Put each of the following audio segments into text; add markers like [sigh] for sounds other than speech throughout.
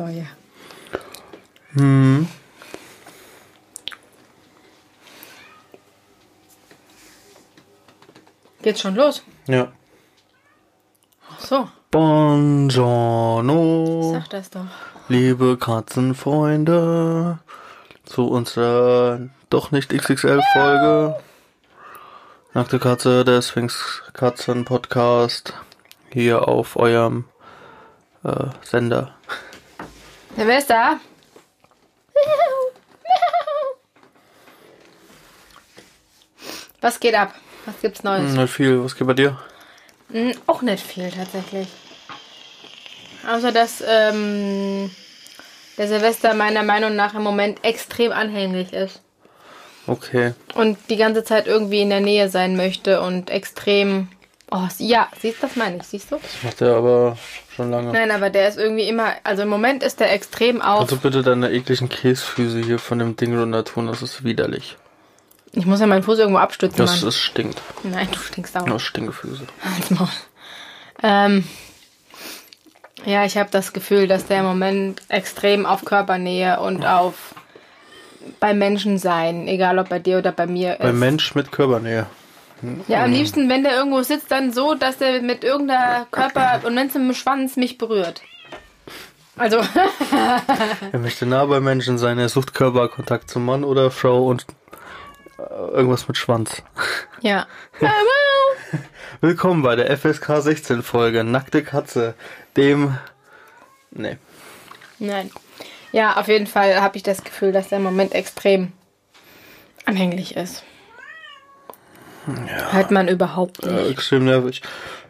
So, ja. Hm. Geht's schon los? Ja. Ach so, Buongiorno, sag das doch. liebe Katzenfreunde, zu unserer doch nicht XXL-Folge. Nackte Katze, der Sphinx Katzen Podcast, hier auf eurem äh, Sender. Da? Was geht ab? Was gibt's Neues? Nicht viel, was geht bei dir? Hm, auch nicht viel tatsächlich. Außer dass ähm, der Silvester meiner Meinung nach im Moment extrem anhänglich ist. Okay. Und die ganze Zeit irgendwie in der Nähe sein möchte und extrem. Oh, ja, siehst du, das meine ich, siehst du? Das macht er aber schon lange. Nein, aber der ist irgendwie immer. Also im Moment ist der extrem auf. Also bitte deine ekligen Käsefüße hier von dem Ding runter tun, das ist widerlich. Ich muss ja meinen Fuß irgendwo abstützen, Das, das stinkt. Nein, du stinkst auch. Das Stinkefüße. Halt's Maul. Ähm, ja, ich habe das Gefühl, dass der im Moment extrem auf Körpernähe und auf bei Menschen sein, egal ob bei dir oder bei mir Bei ist. Mensch mit Körpernähe. Ja, am liebsten, wenn der irgendwo sitzt, dann so, dass der mit irgendeiner Körper und wenn es mit dem Schwanz mich berührt. Also, [laughs] Er möchte nah bei Menschen sein, er sucht Körperkontakt zum Mann oder Frau und äh, irgendwas mit Schwanz. ja. [laughs] Willkommen bei der FSK 16 Folge Nackte Katze, dem... Nee. Nein. Ja, auf jeden Fall habe ich das Gefühl, dass der Moment extrem anhänglich ist. Hört man überhaupt nicht. Äh, extrem nervig.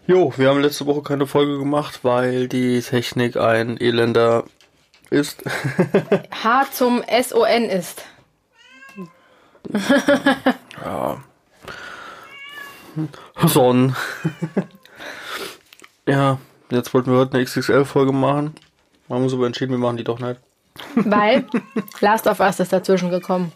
Jo, wir haben letzte Woche keine Folge gemacht, weil die Technik ein Elender ist. [laughs] H zum SON ist. [laughs] Son. ja, jetzt wollten wir heute eine XXL-Folge machen. Haben uns aber entschieden, wir machen die doch nicht. Weil Last of Us ist dazwischen gekommen.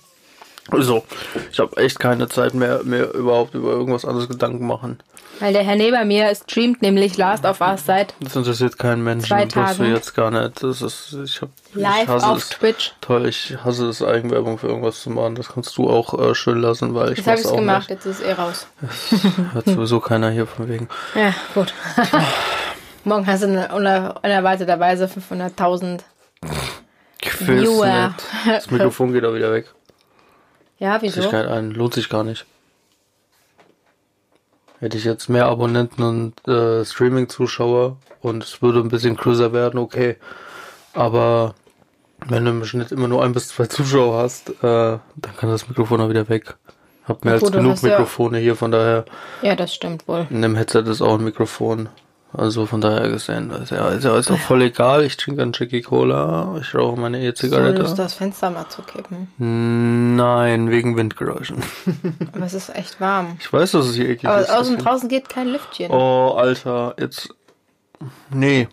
So, ich habe echt keine Zeit mehr, mir überhaupt über irgendwas anderes Gedanken machen. Weil der Herr neben mir streamt nämlich Last of Us seit Das interessiert keinen Menschen. Zwei du Tagen. jetzt gar nicht. Das ist, ich hab, ich live hasse auf es. Twitch. Toll, ich hasse es, Eigenwerbung für irgendwas zu machen. Das kannst du auch äh, schön lassen, weil ich Jetzt habe ich auch gemacht, nicht. jetzt ist es eh raus. Hört sowieso keiner hier von wegen. Ja, gut. [laughs] Morgen hast du eine uner unerwarteterweise 500.000. Ich will's Viewer. Das Mikrofon geht auch wieder weg. Ja, Sich wieso? kein ein, lohnt sich gar nicht. Hätte ich jetzt mehr Abonnenten und äh, Streaming-Zuschauer und es würde ein bisschen größer werden, okay. Aber wenn du im Schnitt immer nur ein bis zwei Zuschauer hast, äh, dann kann das Mikrofon auch wieder weg. Hab mehr Gut, als genug hast ja- Mikrofone hier, von daher Ja, das stimmt wohl. in dem Headset ist auch ein Mikrofon. Also von daher gesehen, ist ja, ist ja, ist auch voll egal. Ich trinke einen Jackie Cola, ich rauche meine E-Zigarette. Lust, das Fenster mal zu kippen. Nein, wegen Windgeräuschen. [laughs] [laughs] Aber es ist echt warm. Ich weiß, dass es hier eklig Aber ist. außen deswegen- draußen geht kein Lüftchen. Oh, Alter, jetzt. Nee.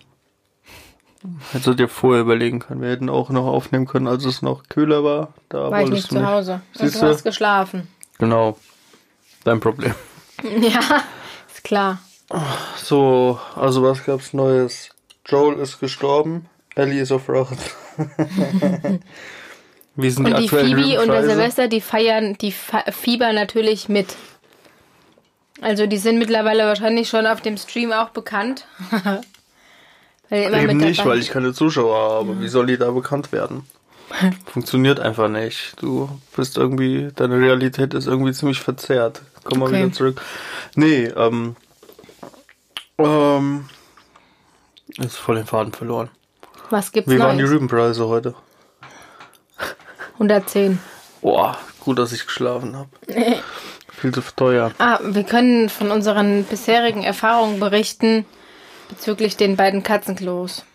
Hättest du dir vorher überlegen können. Wir hätten auch noch aufnehmen können, als es noch kühler war. Da War ich nicht du zu Hause. Siehst du du? hast geschlafen. Genau. Dein Problem. [laughs] Ja, ist klar. So, also was gab's Neues? Joel ist gestorben. Ellie ist auf Rache. [laughs] Wie sind Und die die Phoebe und der? Silvester, die feiern, die fiebern natürlich mit. Also die sind mittlerweile wahrscheinlich schon auf dem Stream auch bekannt. [laughs] Eben nicht, weil ich keine Zuschauer habe. Wie soll die da bekannt werden? [laughs] Funktioniert einfach nicht. Du bist irgendwie, deine Realität ist irgendwie ziemlich verzerrt. Komm mal Okay. wieder zurück. Nee, ähm, ähm, ist voll den Faden verloren. Was gibt's Wie waren die? Rübenpreise heute? 110. Boah, gut, dass ich geschlafen habe. [laughs] Viel zu teuer. Ah, wir können von unseren bisherigen Erfahrungen berichten bezüglich den beiden Katzenklos.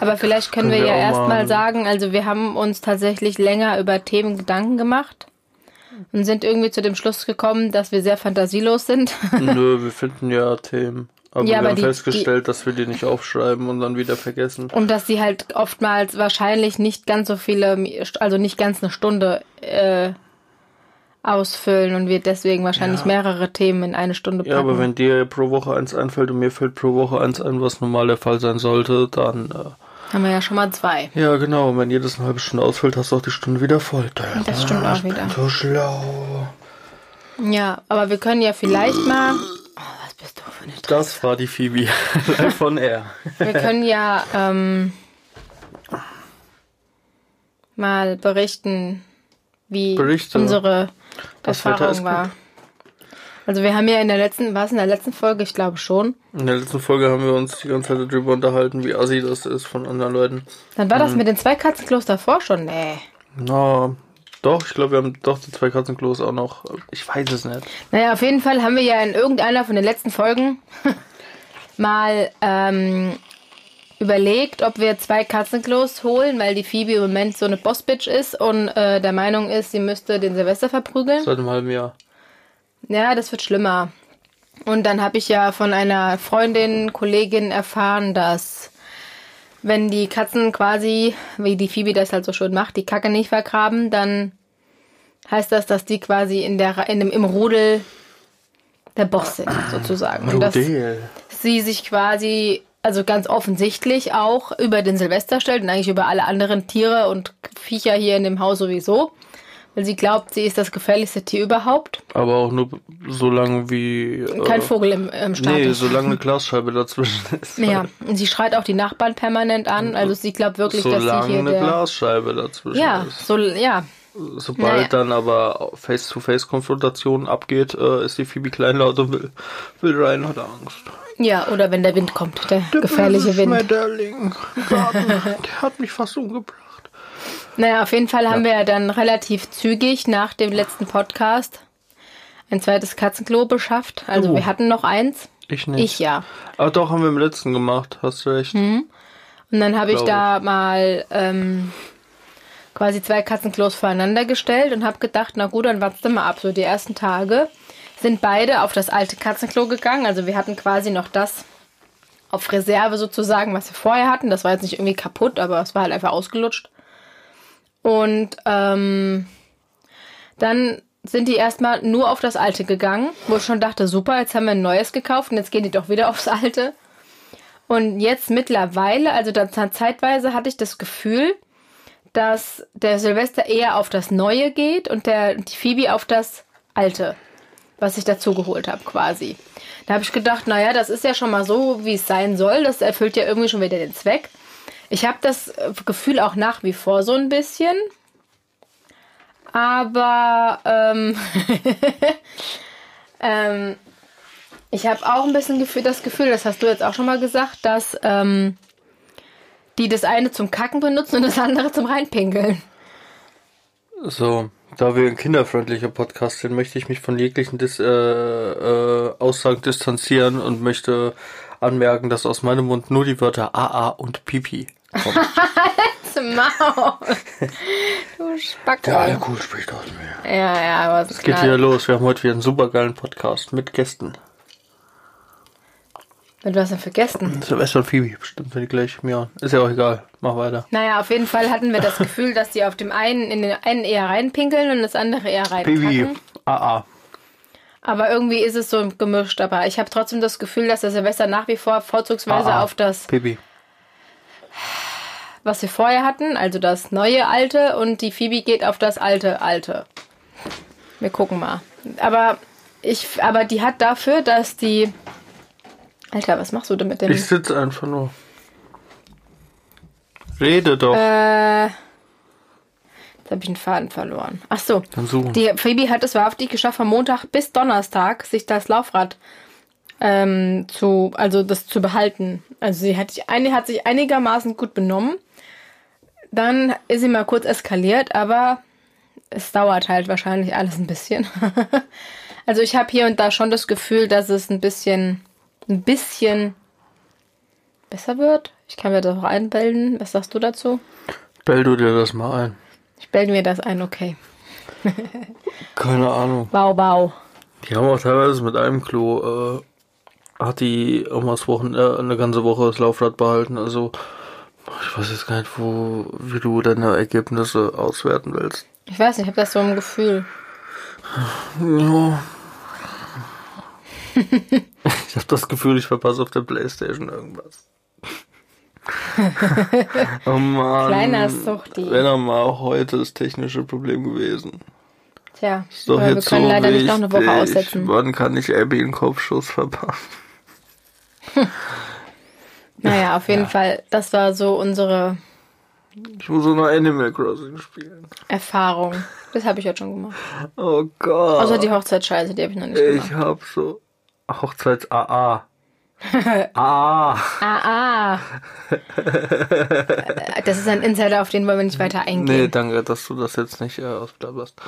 Aber vielleicht können, Können wir, wir ja erstmal sagen, also wir haben uns tatsächlich länger über Themen Gedanken gemacht und sind irgendwie zu dem Schluss gekommen, dass wir sehr fantasielos sind. [laughs] Nö, wir finden ja Themen. Aber Ja, wir aber haben die- festgestellt, dass wir die nicht aufschreiben und dann wieder vergessen. Und dass sie halt oftmals wahrscheinlich nicht ganz so viele, also nicht ganz eine Stunde äh, ausfüllen und wir deswegen wahrscheinlich Ja. mehrere Themen in eine Stunde packen. Ja, aber wenn dir pro Woche eins einfällt und mir fällt pro Woche eins ein, was normal der Fall sein sollte, dann äh, Haben wir ja schon mal zwei. Ja, genau. Und wenn jedes eine halbe Stunde ausfällt, hast du auch die Stunde wieder voll. Das stimmt auch ich bin wieder. so schlau. Ja, aber wir können ja vielleicht mal. Bist du für eine Dre Das war die Phoebe. [laughs] Von Air. Wir können ja ähm, mal berichten, wie Berichte. unsere Das Erfahrung war. Also wir haben ja in der letzten, war es in der letzten Folge? Ich glaube schon. In der letzten Folge haben wir uns die ganze Zeit darüber unterhalten, wie assi das ist von anderen Leuten. Dann war das Mhm. mit den zwei Katzenklos davor schon. Nee. Na, doch, ich glaube, wir haben doch die zwei Katzenklos auch noch. Ich weiß es nicht. Naja, auf jeden Fall haben wir ja in irgendeiner von den letzten Folgen [laughs] mal ähm, überlegt, ob wir zwei Katzenklos holen, weil die Phoebe im Moment so eine Bossbitch ist und äh, der Meinung ist, sie müsste den Silvester verprügeln. Seit einem halben Jahr. Ja, das wird schlimmer. Und dann habe ich ja von einer Freundin, Kollegin erfahren, dass wenn die Katzen quasi, wie die Phoebe das halt so schön macht, die Kacke nicht vergraben, dann heißt das, dass die quasi in der in dem, im Rudel der Boss sind, sozusagen. Und dass sie sich quasi, also ganz offensichtlich auch über den Silvester stellt und eigentlich über alle anderen Tiere und Viecher hier in dem Haus sowieso. Weil sie glaubt, sie ist das gefährlichste Tier überhaupt. Aber auch nur so lange wie. Kein äh, Vogel im, im Start Nee, ist. solange eine Glasscheibe dazwischen [laughs] ist. Ja, und sie schreit auch die Nachbarn permanent an. Also sie glaubt wirklich, dass sie Solange hier eine der... Glasscheibe dazwischen Ja, ist. so, ja. Sobald Naja. dann aber Face-to-Face-Konfrontation abgeht, äh, ist die Phoebe kleinlaut und will, will rein, hat Angst. Ja, oder wenn der Wind kommt, der gefährliche Wind. Schmetterling. Garten, [laughs] der hat mich fast umgebracht. Naja, auf jeden Fall haben wir ja dann relativ zügig nach dem letzten Podcast ein zweites Katzenklo beschafft. Also Oh. wir hatten noch eins. Ich nicht. Ich ja. Aber doch, haben wir im letzten gemacht, hast du recht. Und dann habe ich da mal ähm, quasi zwei Katzenklos voreinander gestellt und habe gedacht, na gut, dann wartest du mal ab. So die ersten Tage sind beide auf das alte Katzenklo gegangen. Also wir hatten quasi noch das auf Reserve sozusagen, was wir vorher hatten. Das war jetzt nicht irgendwie kaputt, aber es war halt einfach ausgelutscht. Und ähm, dann sind die erstmal nur auf das alte gegangen, wo ich schon dachte, super, jetzt haben wir ein neues gekauft und jetzt gehen die doch wieder [laughs] aufs alte. Und jetzt mittlerweile, also da, zeitweise hatte ich das Gefühl, dass der Silvester eher auf das Neue geht und der, die Phoebe auf das Alte, was ich dazu geholt habe quasi. Da habe ich gedacht, naja, das ist ja schon mal so, wie es sein soll. Das erfüllt ja irgendwie schon wieder den Zweck. Ich habe das äh, Gefühl auch nach wie vor so ein bisschen. Aber ähm, [laughs] ähm, ich habe auch ein bisschen Gefühl, das Gefühl, das hast du jetzt auch schon mal gesagt, dass ähm, die das eine zum Kacken benutzen und das andere zum Reinpinkeln. So, da wir ein kinderfreundlicher Podcast sind, möchte ich mich von jeglichen Dis äh, äh, Aussagen distanzieren und möchte anmerken, dass aus meinem Mund nur die Wörter AA und Pipi kommen. [laughs] Maul. Du Spacko. Der Alkohol spricht aus mir. Ja, ja, aber es Es geht wieder los. Wir haben heute wieder einen supergeilen Podcast mit Gästen. Mit was denn vergessen? Silvester und Phoebe, bestimmt wenn die gleich mir. Ist ja auch egal. Mach weiter. Naja, auf jeden Fall hatten wir das Gefühl, dass die auf dem einen in den einen eher reinpinkeln und das andere eher Pipi, reinkacken. AA. Aber irgendwie ist es so gemischt. Aber ich habe trotzdem das Gefühl, dass der Silvester nach wie vor vorzugsweise AA. auf das, Pipi. was wir vorher hatten, also das neue alte und die Phoebe geht auf das alte alte. Wir gucken mal. Aber ich, aber die hat dafür, dass die Alter, was machst du denn mit dem? Ich sitze einfach nur. Rede doch. Äh, jetzt habe ich einen Faden verloren. Ach so. Dann suchen. Die Phoebe hat es wahrhaftig geschafft, von Montag bis Donnerstag sich das Laufrad ähm, zu, also das zu behalten. Also sie hat, sich eine, hat sich einigermaßen gut benommen. Dann ist sie mal kurz eskaliert, aber es dauert halt wahrscheinlich alles ein bisschen. [laughs] also ich habe hier und da schon das Gefühl, dass es ein bisschen, ein bisschen besser wird. Ich kann mir das auch einbilden. Was sagst du dazu? Bell du dir das mal ein. Bilde mir das ein, okay. [laughs] Keine Ahnung. Bau, bau. Die haben auch teilweise mit einem Klo, äh, hat die auch mal das Wochen, äh, eine ganze Woche das Laufrad behalten. Also, ich weiß jetzt gar nicht, wo, wie du deine Ergebnisse auswerten willst. Ich weiß nicht, ich habe das so im Gefühl. Ja. [laughs] ich habe das Gefühl, ich verpasse auf der Playstation irgendwas. Oh Mann. Kleiner Suchti. Wäre doch mal heute das technische Problem gewesen. Tja, Ist doch aber wir jetzt können so leider nicht noch eine Woche wichtig. aussetzen. Wann kann ich Abby einen Kopfschuss verpassen? [laughs] Naja, auf jeden Fall, das war so unsere Ich muss noch Animal Crossing spielen. Erfahrung. Das habe ich heute schon gemacht. Oh Gott. Außer die Hochzeitsscheiße, die habe ich noch nicht gemacht. ich hab so Hochzeits AA. AA. Ah, ah. Das ist ein Insider, auf den wollen wir nicht weiter Nee, eingehen. danke, dass du das jetzt nicht äh, ausblabberst.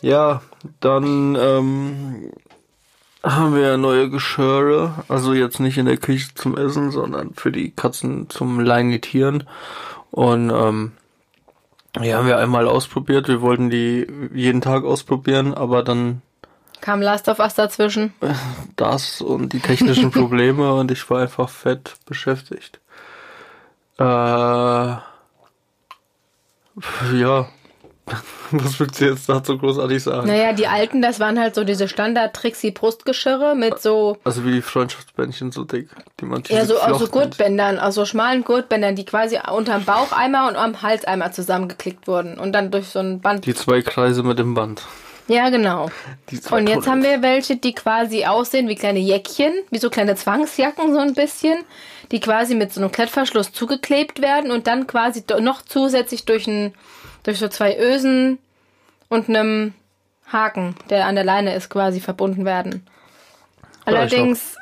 Ja, dann ähm, haben wir neue Geschirre. Also jetzt nicht in der Küche zum Essen, sondern für die Katzen zum Leinitieren. Und ähm, ja, haben wir einmal ausprobiert. Wir wollten die jeden Tag ausprobieren, aber dann Kam Last of Us dazwischen. das und die technischen [laughs] Probleme und ich war einfach fett beschäftigt. Äh, ja, [laughs] was willst du jetzt dazu großartig sagen? Naja, die alten, das waren halt so diese Standard-Trixie-Brustgeschirre mit so, Also wie die Freundschaftsbändchen so dick, die man ja, so aus so. Gurtbändern, aus so schmalen Gurtbändern, die quasi unterm Baucheimer und am Halseimer zusammengeklickt wurden und dann durch so ein Band. Die zwei Kreise mit dem Band. Ja, genau. Und jetzt haben wir welche, die quasi aussehen wie kleine Jäckchen, wie so kleine Zwangsjacken so ein bisschen, die quasi mit so einem Klettverschluss zugeklebt werden und dann quasi noch zusätzlich durch ein, durch so zwei Ösen und einem Haken, der an der Leine ist, quasi verbunden werden. Allerdings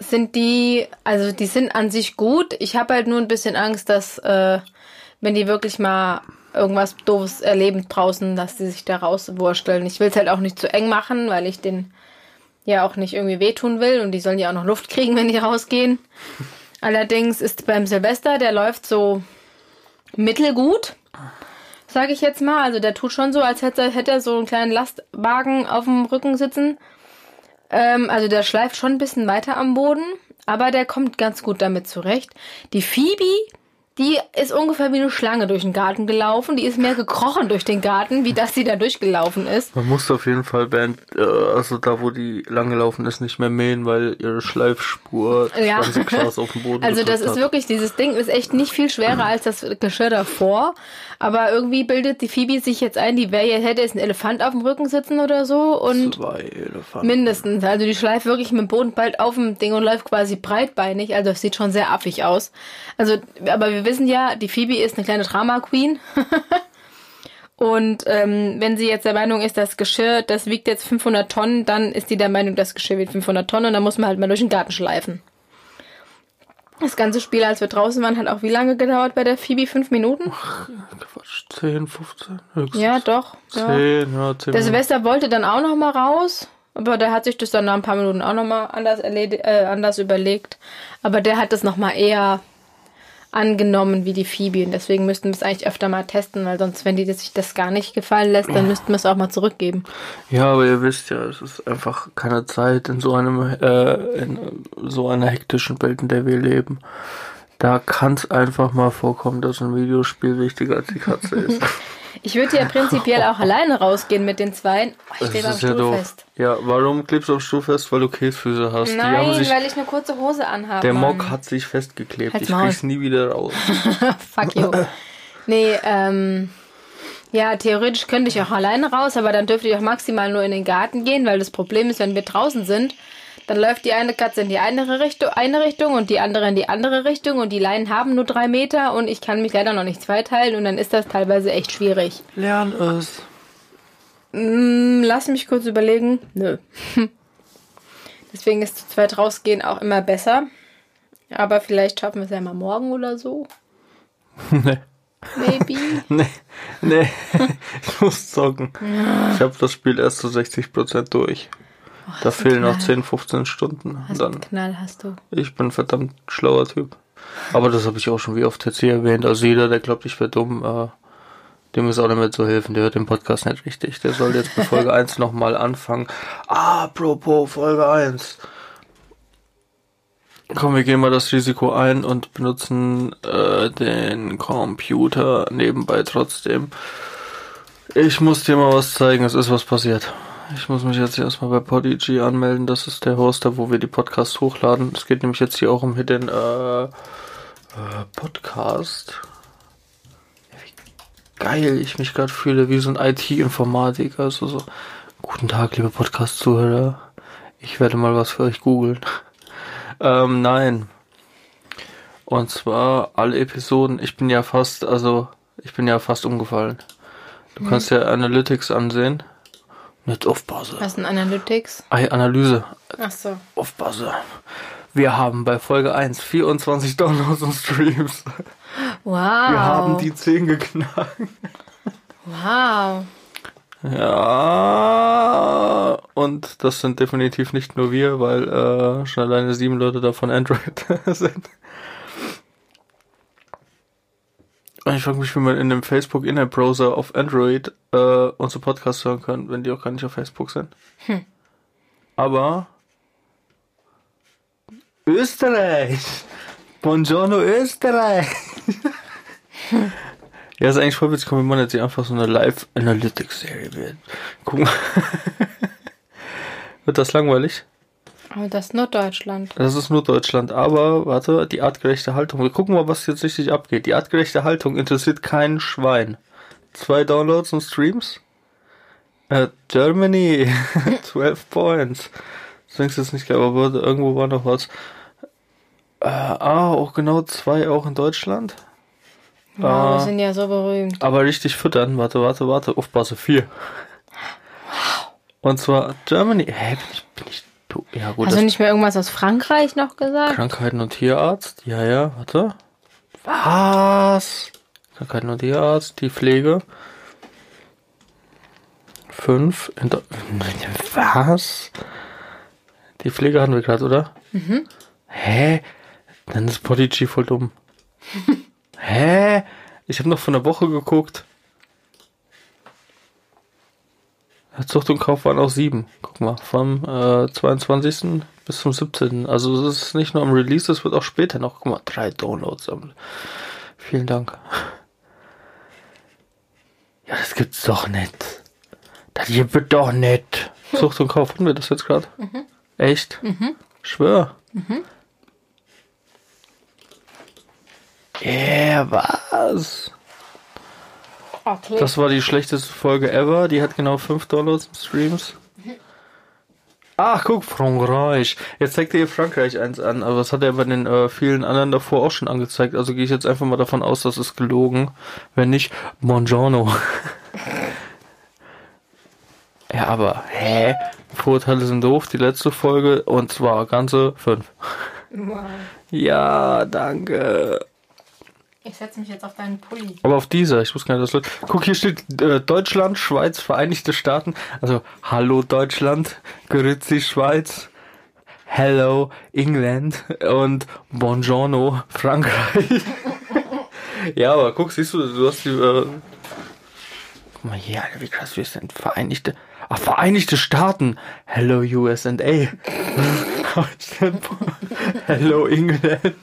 sind die, also die sind an sich gut. Ich habe halt nur ein bisschen Angst, dass äh, wenn die wirklich mal irgendwas doofes erleben draußen, dass die sich da rauswursteln. Ich will es halt auch nicht zu eng machen, weil ich den ja auch nicht irgendwie wehtun will und die sollen ja auch noch Luft kriegen, wenn die rausgehen. [laughs] Allerdings ist beim Silvester, der läuft so mittelgut, sage ich jetzt mal. Also der tut schon so, als hätte, hätte er so einen kleinen Lastwagen auf dem Rücken sitzen. Ähm, also der schleift schon ein bisschen weiter am Boden, aber der kommt ganz gut damit zurecht. Die Phoebe, die ist ungefähr wie eine Schlange durch den Garten gelaufen. Die ist mehr gekrochen durch den Garten, wie dass sie da durchgelaufen ist. Man muss auf jeden Fall während, äh, also da wo die langgelaufen ist, nicht mehr mähen, weil ihre Schleifspur Ja. 20 Gras auf dem Boden [laughs] Also das ist hat. wirklich, dieses Ding ist echt nicht viel schwerer als das Geschirr davor. Aber irgendwie bildet die Phoebe sich jetzt ein, die wäre jetzt, hätte jetzt ein Elefant auf dem Rücken sitzen oder so. Und Zwei Elefanten. Mindestens. Also die schleift wirklich mit dem Boden bald auf dem Ding und läuft quasi breitbeinig. Also es sieht schon sehr affig aus. Also, aber wir wissen ja, die Phoebe ist eine kleine Drama Queen. [laughs] und ähm, wenn sie jetzt der Meinung ist, das Geschirr, das wiegt jetzt 500 Tonnen, dann ist die der Meinung, das Geschirr wiegt 500 Tonnen und dann muss man halt mal durch den Garten schleifen. Das ganze Spiel, als wir draußen waren, hat auch wie lange gedauert bei der Phoebe? Fünf Minuten? Quatsch, 10, 15, höchstens. Ja, doch. Ja. 10, ja, 10 Der Silvester wollte dann auch noch mal raus, aber der hat sich das dann nach ein paar Minuten auch noch mal anders, äh, anders überlegt. Aber der hat das noch mal eher angenommen wie die und deswegen müssten wir es eigentlich öfter mal testen, weil sonst, wenn die sich das gar nicht gefallen lässt, dann müssten wir es auch mal zurückgeben. Ja, aber ihr wisst ja, es ist einfach keine Zeit in so einem, äh, in so einer hektischen Welt, in der wir leben. Da kann es einfach mal vorkommen, dass ein Videospiel wichtiger als die Katze ist. [laughs] Ich würde ja prinzipiell auch [laughs] alleine rausgehen mit den Zweien. Oh, ich stehe ja Stuhl doof. fest. Ja, warum klebst du am Stuhl fest? Weil du Käsefüße hast. Nein, sich, weil ich eine kurze Hose anhabe. der. Mock hat sich festgeklebt. Halt's ich Maul. krieg's nie wieder raus. [laughs] Fuck you. Nee, ähm, ja, theoretisch könnte ich auch alleine raus, aber dann dürfte ich auch maximal nur in den Garten gehen, weil das Problem ist, wenn wir draußen sind, dann läuft die eine Katze in die eine Richtung, eine Richtung und die andere in die andere Richtung und die Leinen haben nur drei Meter und ich kann mich leider noch nicht zweiteilen und dann ist das teilweise echt schwierig. Lern es. Hm, lass mich kurz überlegen. Nö. [laughs] Deswegen ist zu zweit rausgehen auch immer besser. Aber vielleicht schaffen wir es ja mal morgen oder so. [laughs] nee. Maybe. [laughs] Nee, nee, ich muss zocken. Ich habe das Spiel erst zu 60% durch. Da hast du fehlen noch Knall. 10, 15 Stunden. Und Was dann, Knall hast du. ich bin ein verdammt schlauer Typ. Aber das habe ich auch schon wie oft jetzt hier erwähnt. Also jeder, der glaubt, ich wäre dumm, äh, dem ist auch nicht mehr zu helfen. Der hört den Podcast nicht richtig. Der soll jetzt bei Folge [laughs] 1 nochmal anfangen. Ah, apropos Folge 1. Komm, wir gehen mal das Risiko ein und benutzen äh, den Computer nebenbei trotzdem. Ich muss dir mal was zeigen, es ist was passiert. Ich muss mich jetzt erstmal bei Podigy anmelden, das ist der Hoster, wo wir die Podcasts hochladen. Es geht nämlich jetzt hier auch um Hidden, äh, Äh, Podcast. Wie geil ich mich gerade fühle, wie so ein IT-Informatiker. Also so, guten Tag, liebe Podcast-Zuhörer. Ich werde mal was für euch googeln. [laughs] ähm, nein. Und zwar alle Episoden. Ich bin ja fast, also ich bin ja fast umgefallen. Du kannst ja Analytics ansehen. Jetzt aufpassen. Was ist ein Analytics? Ei, Analyse. Ach so. Aufpassen. Wir haben bei Folge 1 24 Downloads und Streams. Wow. Wir haben die 10 geknackt. Wow. Ja, und das sind definitiv nicht nur wir, weil äh, schon alleine sieben Leute davon Android [laughs] sind. Und ich frage mich, wie man in dem Facebook in Browser auf Android äh, unsere Podcasts hören kann, wenn die auch gar nicht auf Facebook sind. Hm. Aber Österreich! Buongiorno Österreich! Ja, ist eigentlich voll witzig, wenn man jetzt hier einfach so eine Live-Analytics-Serie wird. Gucken. [laughs] wird das langweilig? Aber das ist nur Deutschland. Das ist nur Deutschland, aber warte, die artgerechte Haltung. Wir gucken mal, was jetzt richtig abgeht. Die artgerechte Haltung interessiert kein Schwein. Zwei Downloads und Streams. Äh, Germany, [laughs] 12 Points. Das denkst du jetzt nicht, aber irgendwo war noch was. Äh, ah, auch genau zwei auch in Deutschland. Wow, Ah. wir sind ja so berühmt. Aber richtig füttern. Warte, warte, warte. Aufpasse, vier. Und zwar Germany. Hä, bin ich, bin ich, du, ja gut, Hast du nicht mehr irgendwas aus Frankreich noch gesagt? Krankheiten und Tierarzt. Ja, ja, warte. Was? Krankheiten und Tierarzt, die Pflege. Fünf. [laughs] Was? Die Pflege hatten wir gerade, oder? Mhm. Hä? Dann ist Podigy voll dumm. [laughs] Hä? Ich habe noch von der Woche geguckt. Zucht und Kauf waren auch sieben. Guck mal, vom äh, 22. bis zum 17. Also es ist nicht nur am Release, es wird auch später noch. Guck mal, drei Downloads. Vielen Dank. Ja, das gibt's doch nicht. Das gibt doch nicht. Zucht und Kauf, hatten wir das jetzt gerade? Echt? Schwör. Yeah, was? Okay. Das war die schlechteste Folge ever. Die hat genau 5 Downloads und Streams. Ach, guck, Frankreich. Jetzt zeigt er hier Frankreich eins an, aber das hat er bei den äh, vielen anderen davor auch schon angezeigt. Also gehe ich jetzt einfach mal davon aus, das ist gelogen. Wenn nicht, Buongiorno. [laughs] ja, aber, hä? Vorurteile sind doof, die letzte Folge, und zwar ganze 5. wow. Ja, danke. Ich setze mich jetzt auf deinen Pulli. Aber auf dieser, ich wusste gar nicht, dass Leute. Guck, hier steht äh, Deutschland, Schweiz, Vereinigte Staaten. Also, hallo Deutschland, Grüezi Schweiz, hello England und Buongiorno Frankreich. [laughs] ja, aber guck, siehst du, du hast die. Äh, guck mal hier, Alter, wie krass wir sind. Vereinigte. Ach, Vereinigte Staaten. Hello USA. [laughs] Hello England.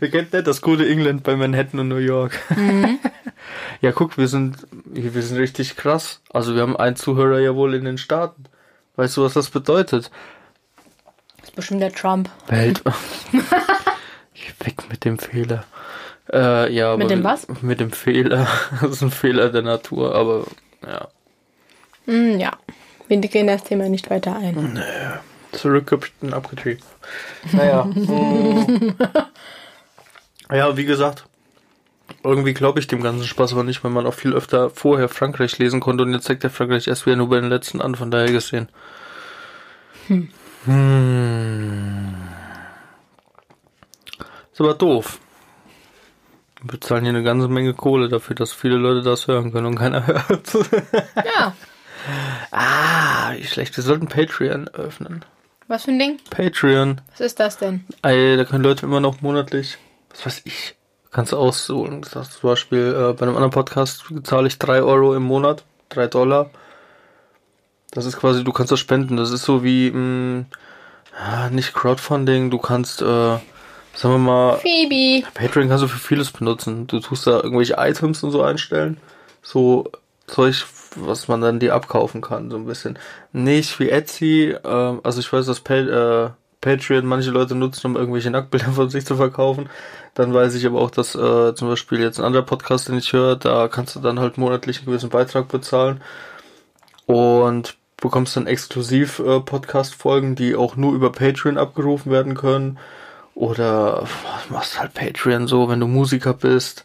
Ihr kennt nicht das coole England bei Manhattan und New York. [laughs] ja, guck, wir sind, wir sind richtig krass. Also wir haben einen Zuhörer ja wohl in den Staaten. Weißt du, was das bedeutet? Das ist bestimmt der Trump. Welt. [laughs] Ich Weg mit dem Fehler. Äh, ja, Mit dem was? Mit dem Fehler. Das ist ein Fehler der Natur, aber ja. Hm, ja. Wir gehen das Thema nicht weiter ein. Zurückgehüpft und abgetrieben. Naja. [laughs] mm. ja, wie gesagt. Irgendwie glaube ich dem ganzen Spaß aber nicht, weil man auch viel öfter vorher Frankreich lesen konnte und jetzt zeigt der Frankreich erst wieder nur bei den letzten an, von daher gesehen. Hm. Ist aber doof. Wir bezahlen hier eine ganze Menge Kohle dafür, dass viele Leute das hören können und keiner [laughs] hört. Ja. ah, wie schlecht. Wir sollten Patreon öffnen. Was für ein Ding? Patreon. Was ist das denn? Ey, da können Leute immer noch monatlich, was weiß ich, kannst du aussuchen. Das heißt zum Beispiel, äh, bei einem anderen Podcast zahle ich 3 Euro im Monat, 3 Dollar. Das ist quasi, du kannst das spenden. Das ist so wie, mh, ja, nicht Crowdfunding, du kannst, äh, sagen wir mal, Phoebe. Patreon kannst du für vieles benutzen. Du tust da irgendwelche Items und so einstellen. So Zeug, was man dann dir abkaufen kann, so ein bisschen. Nicht wie Etsy, ähm, also ich weiß, dass pa äh, Patreon manche Leute nutzen, um irgendwelche Nacktbilder [laughs] von sich zu verkaufen. Dann weiß ich aber auch, dass äh, zum Beispiel jetzt ein anderer Podcast, den ich höre, da kannst du dann halt monatlich einen gewissen Beitrag bezahlen und bekommst dann exklusiv äh, Podcast-Folgen, die auch nur über Patreon abgerufen werden können. Oder machst halt Patreon so, wenn du Musiker bist,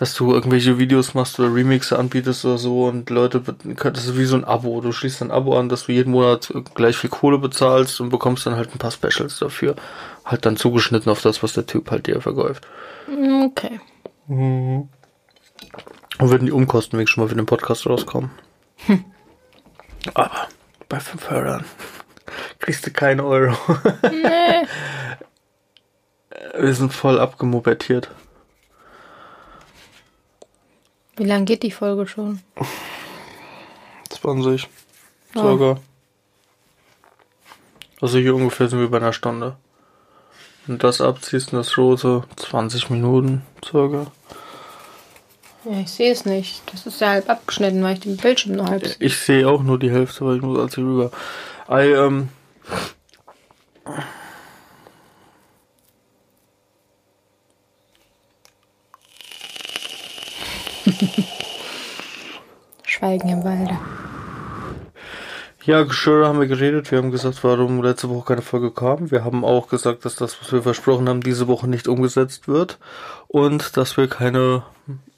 dass du irgendwelche Videos machst oder Remixe anbietest oder so und Leute, das ist wie so ein Abo. Du schließt ein Abo an, dass du jeden Monat gleich viel Kohle bezahlst und bekommst dann halt ein paar Specials dafür. Halt dann zugeschnitten auf das, was der Typ halt dir verkauft. Okay. Mhm. Und würden die Umkosten wenigstens schon mal für den Podcast rauskommen. Hm. Aber bei 5 Hörern kriegst du keinen Euro. Nee. Wir sind voll abgemobertiert. Wie lange geht die Folge schon? 20. Oh. Circa. Also hier ungefähr sind wir bei einer Stunde. Und das abziehst und das rote 20 Minuten circa. Ja, ich sehe es nicht. Das ist ja halb abgeschnitten, weil ich den Bildschirm nur halb. Ich sehe auch nur die Hälfte, weil ich muss als hier rüber. I, ähm. Schweigen im Walde. Ja, Geschirr haben wir geredet. Wir haben gesagt, warum letzte Woche keine Folge kam. Wir haben auch gesagt, dass das, was wir versprochen haben, diese Woche nicht umgesetzt wird. Und dass wir keine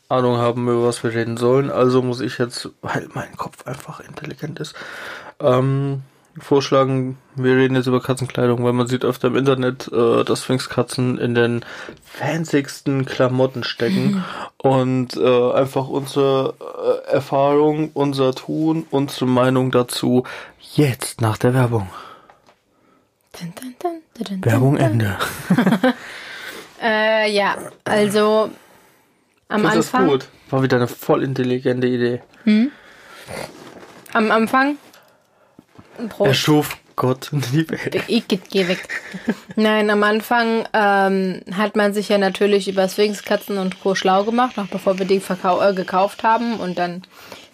Ahnung haben, über was wir reden sollen. Also muss ich jetzt, weil mein Kopf einfach intelligent ist, ähm, vorschlagen, wir reden jetzt über Katzenkleidung, weil man sieht öfter im Internet, äh, dass Sphinxkatzen in den fancysten Klamotten stecken [laughs] und äh, einfach unsere äh, Erfahrung, unser Tun, unsere Meinung dazu jetzt nach der Werbung. Dun, dun, dun, Werbung Ende. [laughs] äh, ja, also am das Anfang. Das gut. War wieder eine voll intelligente Idee. Mhm. Am Anfang Prost. Er schuf Gott die Welt. Ich geh weg. Nein, am Anfang ähm, hat man sich ja natürlich über Sphinxkatzen und Co. schlau gemacht, noch bevor wir die äh, gekauft haben. Und dann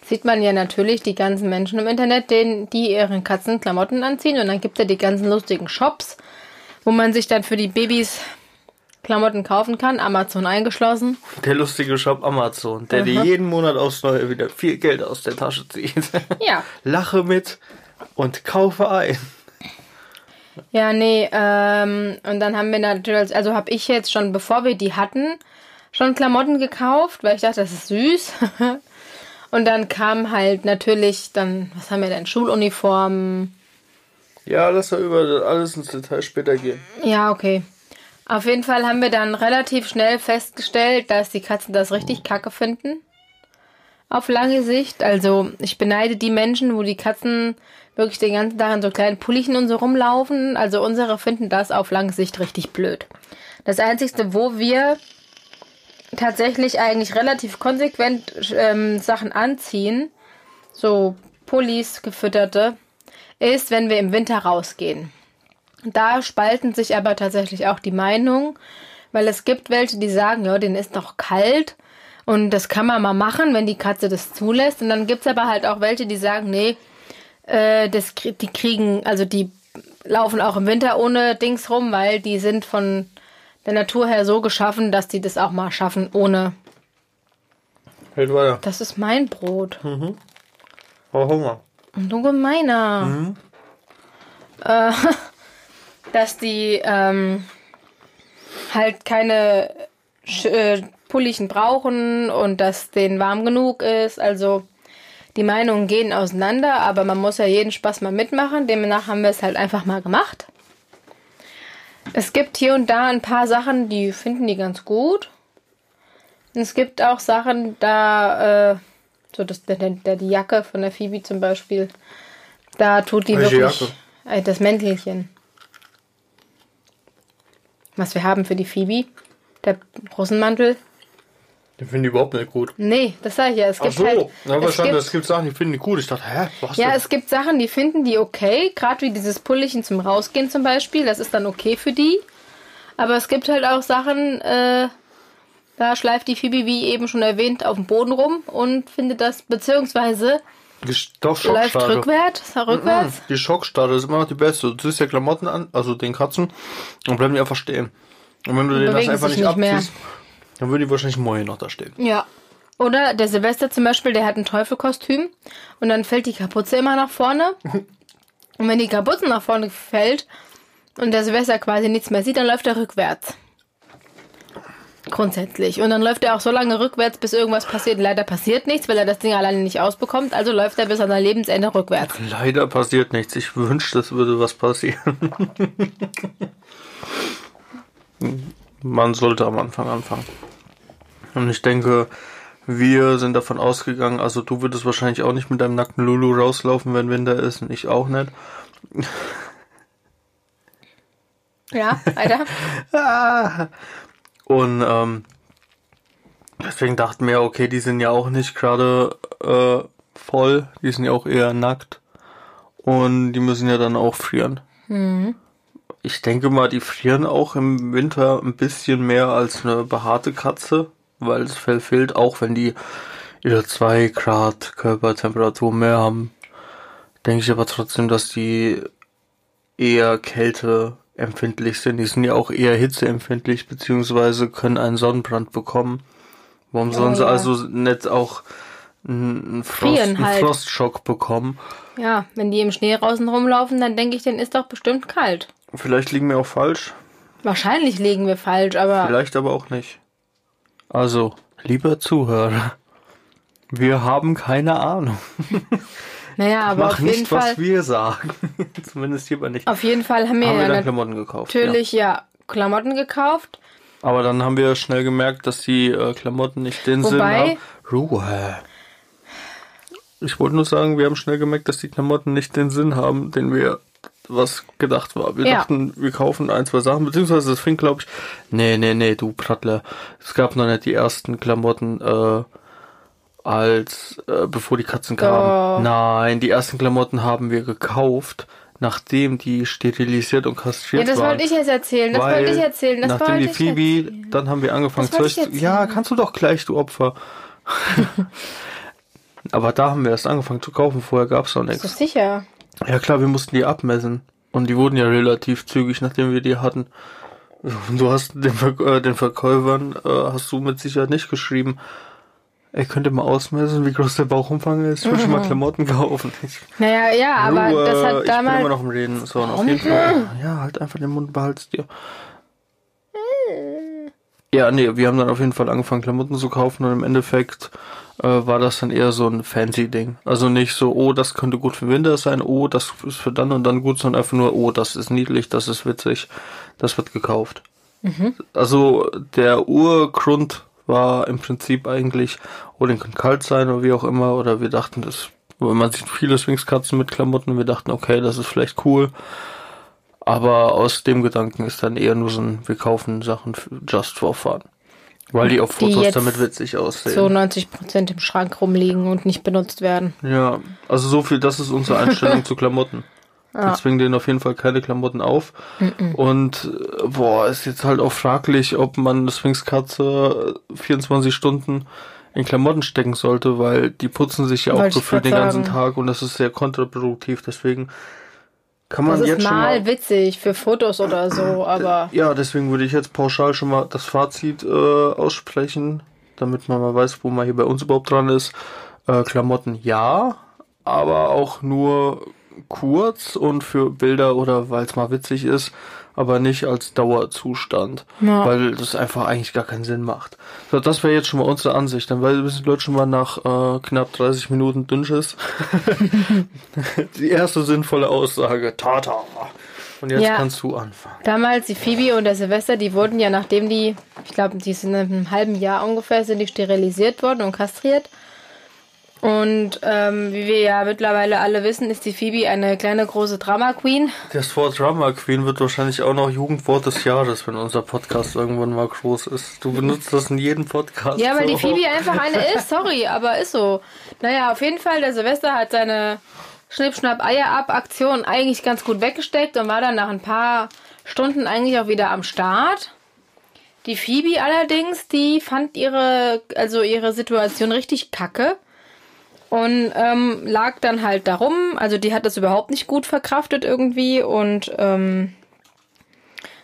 sieht man ja natürlich die ganzen Menschen im Internet, denen, die ihren Katzen Klamotten anziehen. Und dann gibt es ja die ganzen lustigen Shops, wo man sich dann für die Babys Klamotten kaufen kann, Amazon eingeschlossen. Der lustige Shop Amazon, der mhm. dir jeden Monat aufs Neue wieder viel Geld aus der Tasche zieht. Ja. [laughs] Lache mit und kaufe ein. Ja, nee, ähm, und dann haben wir natürlich, also habe ich jetzt schon, bevor wir die hatten, schon Klamotten gekauft, weil ich dachte, das ist süß. [laughs] und dann kam halt natürlich dann, was haben wir denn, Schuluniformen. Ja, lass da über alles ins Detail später gehen. Ja, okay. Auf jeden Fall haben wir dann relativ schnell festgestellt, dass die Katzen das richtig kacke finden. Auf lange Sicht. Also ich beneide die Menschen, wo die Katzen wirklich den ganzen Tag in so kleinen Pullichen und so rumlaufen. Also unsere finden das auf lange Sicht richtig blöd. Das Einzige, wo wir tatsächlich eigentlich relativ konsequent ähm, Sachen anziehen, so Pullis, gefütterte, ist, wenn wir im Winter rausgehen. Da spalten sich aber tatsächlich auch die Meinungen, weil es gibt welche, die sagen, ja, den ist doch kalt und das kann man mal machen, wenn die Katze das zulässt. Und dann gibt es aber halt auch welche, die sagen, nee, äh, das, die kriegen, also die laufen auch im Winter ohne Dings rum, weil die sind von der Natur her so geschaffen, dass die das auch mal schaffen ohne. Hält weiter. Das ist mein Brot. Mhm. Oh, Hunger. Und du gemeiner. Mhm. Äh, [laughs] dass die ähm, halt keine äh, Pullichen brauchen und dass denen warm genug ist. Also die Meinungen gehen auseinander, aber man muss ja jeden Spaß mal mitmachen. Demnach haben wir es halt einfach mal gemacht. Es gibt hier und da ein paar Sachen, die finden die ganz gut. Und es gibt auch Sachen, da, äh, so das, der, der, die Jacke von der Phoebe zum Beispiel, da tut die Welche wirklich äh, das Mäntelchen. Was wir haben für die Phoebe, der Russenmantel. Den finden die überhaupt nicht gut. Nee, das sage ich ja. Es gibt Ach so, halt, ja, es gibt, es gibt Sachen, die finden die gut. Ich dachte, hä, was Ja, es gibt Sachen, die finden die okay. Gerade wie dieses Pullichen zum Rausgehen zum Beispiel. Das ist dann okay für die. Aber es gibt halt auch Sachen, äh, da schleift die Phoebe, wie eben schon erwähnt, auf dem Boden rum und findet das, beziehungsweise Die- Doch, Läuft rückwärts, rückwärts. Die Schockstarre ist immer noch die beste. Du ziehst ja Klamotten an, also den Katzen, und bleiben die einfach stehen. Und wenn du den das einfach nicht nicht mehr. Dann würden die wahrscheinlich morgen noch da stehen. Ja. Oder der Silvester zum Beispiel, der hat ein Teufelkostüm und dann fällt die Kapuze immer nach vorne. [laughs] Und wenn die Kapuze nach vorne fällt und der Silvester quasi nichts mehr sieht, dann läuft er rückwärts. Grundsätzlich. Und dann läuft er auch so lange rückwärts, bis irgendwas passiert. Leider passiert nichts, weil er das Ding alleine nicht ausbekommt. Also läuft er bis an sein Lebensende rückwärts. Leider passiert nichts. Ich wünschte, es würde was passieren. [laughs] Man sollte am Anfang anfangen. Und ich denke, wir sind davon ausgegangen, also du würdest wahrscheinlich auch nicht mit deinem nackten Lulu rauslaufen, wenn Winter ist, und ich auch nicht. Ja, weiter. [laughs] Und ähm, deswegen dachten wir, okay, die sind ja auch nicht gerade äh, voll, die sind ja auch eher nackt. Und die müssen ja dann auch frieren. Ich denke mal, die frieren auch im Winter ein bisschen mehr als eine behaarte Katze, weil das Fell fehlt, auch wenn die ihre 2 Grad Körpertemperatur mehr haben. Denke ich aber trotzdem, dass die eher kälteempfindlich sind. Die sind ja auch eher hitzeempfindlich, beziehungsweise können einen Sonnenbrand bekommen. Warum sollen sie ja. also nicht auch einen, Frost, Frieren einen halt. Frostschock bekommen? Ja, wenn die im Schnee draußen rumlaufen, dann denke ich, denen ist doch bestimmt kalt. Vielleicht liegen wir auch falsch, Wahrscheinlich liegen wir falsch, aber vielleicht aber auch nicht. Also, lieber Zuhörer, wir haben keine Ahnung. [laughs] naja, aber Mach auf jeden nicht, Fall. was wir sagen. [laughs] Zumindest hierbei nicht. Auf jeden Fall haben wir haben wir ja dann Klamotten gekauft. Ja. natürlich ja. Klamotten gekauft. Aber dann haben wir schnell gemerkt, dass die äh, Klamotten nicht den Sinn Wobei- haben. Ruhe. Ich wollte nur sagen, wir haben schnell gemerkt, dass die Klamotten nicht den Sinn haben, den wir was gedacht war. Wir Ja. dachten, wir kaufen ein, zwei Sachen, beziehungsweise das fing, glaube ich, nee, nee, nee, du Prattler. Es gab noch nicht die ersten Klamotten, äh, als, äh, bevor die Katzen kamen. Doch. Nein, die ersten Klamotten haben wir gekauft, nachdem die sterilisiert und Ja, kastriert das waren. wollte ich jetzt erzählen. Das wollte ich erzählen. Das nachdem die Phoebe, erzählen. dann haben wir angefangen Das zu. Ja, kannst du doch gleich, du Opfer. [laughs] Aber da haben wir erst angefangen zu kaufen, vorher gab's noch Bist du nichts. sicher? Ja klar, wir mussten die abmessen. Und die wurden ja relativ zügig, nachdem wir die hatten. Und Du hast den, Ver äh, den Verkäufern, äh, hast du mit Sicherheit nicht geschrieben, ey, könnt ihr mal ausmessen, wie groß der Bauchumfang ist? Ich will schon mal Klamotten kaufen. Ich, Naja, ja, aber Ruhe, das hat ich bin immer damals. noch im Reden. So, und auf jeden Fall. Ja, halt einfach den Mund, behalt's dir. Ja, nee, wir haben dann auf jeden Fall angefangen, Klamotten zu kaufen und im Endeffekt war das dann eher so ein Fancy-Ding. Also nicht so, oh, das könnte gut für Winter sein, oh, das ist für dann und dann gut, sondern einfach nur, oh, das ist niedlich, das ist witzig, das wird gekauft. Also der Urgrund war im Prinzip eigentlich, oh, den kann kalt sein oder wie auch immer, oder wir dachten, das, man sieht viele Swingskatzen mit Klamotten wir dachten, okay, das ist vielleicht cool. Aber aus dem Gedanken ist dann eher nur so ein, wir kaufen Sachen für just for fun. Weil die auf Die Fotos jetzt damit witzig aussehen. so 90% im Schrank rumliegen und nicht benutzt werden. Ja, also so viel, das ist unsere Einstellung [laughs] zu Klamotten. Wir zwingen denen auf jeden Fall keine Klamotten auf. Und äh, boah, ist jetzt halt auch fraglich, ob man eine Sphinxkatze 24 Stunden in Klamotten stecken sollte, weil die putzen sich ja auch Wollte ich gefühlt den ganzen. Tag und das ist sehr kontraproduktiv. Deswegen kann man Das ist jetzt schon mal mal witzig für Fotos oder so, [clears throat] aber ja, deswegen würde ich jetzt pauschal schon mal das Fazit äh, aussprechen, damit man mal weiß, wo man hier bei uns überhaupt dran ist. Äh, Klamotten ja, aber auch nur kurz und für Bilder oder weil es mal witzig ist, aber nicht als Dauerzustand, Ja. weil das einfach eigentlich gar keinen Sinn macht. So, das wäre jetzt schon mal unsere Ansicht, dann weil wissen die Leute schon mal nach äh, knapp 30 Minuten Dünnschiss. [laughs] die erste sinnvolle Aussage, Tata. Und jetzt Ja. kannst du anfangen. damals die Phoebe und der Silvester, die wurden ja, nachdem die, ich glaube, die sind in einem halben Jahr ungefähr, sind die sterilisiert worden und kastriert. Und ähm, wie wir ja mittlerweile alle wissen, ist die Phoebe eine kleine große Drama Queen. Das Wort Drama Queen wird wahrscheinlich auch noch Jugendwort des Jahres, wenn unser Podcast irgendwann mal groß ist. Du benutzt das in jedem Podcast. Ja, weil die so. Phoebe einfach eine ist, sorry, aber ist so. Naja, auf jeden Fall, der Silvester hat seine Schnipp-Schnapp-Eier-Ab-Aktion eigentlich ganz gut weggesteckt und war dann nach ein paar Stunden eigentlich auch wieder am Start. Die Phoebe allerdings, die fand ihre, also ihre Situation richtig kacke. Und ähm, lag dann halt darum. Also die hat das überhaupt nicht gut verkraftet irgendwie und ähm,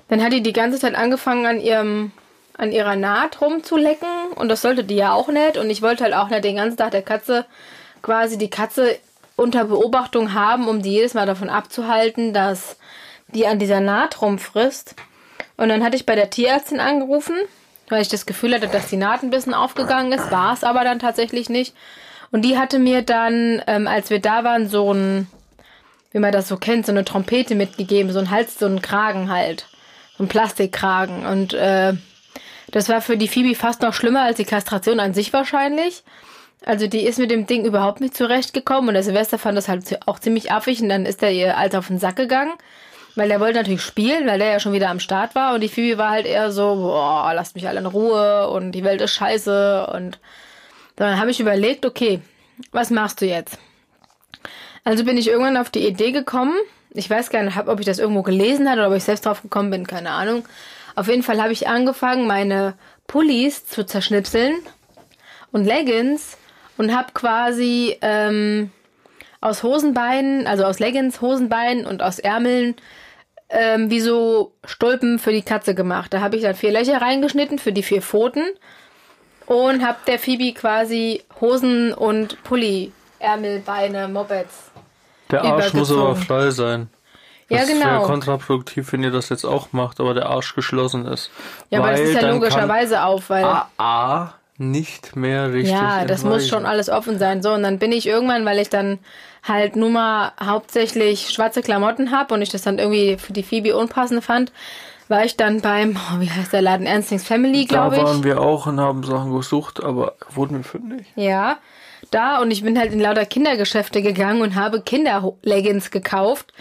dann hat die die ganze Zeit angefangen an ihrem an ihrer Naht rumzulecken und das sollte die ja auch nicht und ich wollte halt auch nicht den ganzen Tag der Katze quasi die Katze unter Beobachtung haben, um die jedes Mal davon abzuhalten, dass die an dieser Naht rumfrisst. Und dann hatte ich bei der Tierärztin angerufen, weil ich das Gefühl hatte, dass die Naht ein bisschen aufgegangen ist, war es aber dann tatsächlich nicht. Und die hatte mir dann, ähm, als wir da waren, so ein, wie man das so kennt, so eine Trompete mitgegeben, so ein Hals, so ein Kragen halt. So ein Plastikkragen. Und äh, das war für die Phoebe fast noch schlimmer als die Kastration an sich wahrscheinlich. Also die ist mit dem Ding überhaupt nicht zurechtgekommen und der Silvester fand das halt auch ziemlich affig und dann ist er ihr alt auf den Sack gegangen. Weil der wollte natürlich spielen, weil der ja schon wieder am Start war und die Phoebe war halt eher so, boah, lasst mich alle in Ruhe und die Welt ist scheiße und dann habe ich überlegt, okay, was machst du jetzt? Also bin ich irgendwann auf die Idee gekommen, ich weiß gar nicht, ob ich das irgendwo gelesen habe oder ob ich selbst drauf gekommen bin, keine Ahnung. Auf jeden Fall habe ich angefangen, meine Pullis zu zerschnipseln und Leggings und habe quasi ähm, aus Hosenbeinen, also aus Leggings, Hosenbeinen und aus Ärmeln ähm, wie so Stulpen für die Katze gemacht. Da habe ich dann vier Löcher reingeschnitten für die vier Pfoten und habe der Phoebe quasi Hosen und Pulli, Ärmel, Beine, Mopeds. Der Arsch muss aber frei sein. Ja, das genau. wäre kontraproduktiv, wenn ihr das jetzt auch macht, aber der Arsch geschlossen ist. Ja, aber das Weil ist ja logischerweise auf, weil. AA nicht mehr richtig Ja, das muss entweichen. schon alles offen sein. So, und dann bin ich irgendwann, weil ich dann halt nur mal hauptsächlich schwarze Klamotten hab und ich das dann irgendwie für die Phoebe unpassend fand, war ich dann beim, oh, wie heißt der Laden, Ernstings Family, Da glaube ich. waren wir auch und haben Sachen gesucht, aber wurden wir fündig. Ja, da und ich bin halt in lauter Kindergeschäfte gegangen und habe Kinderleggings gekauft,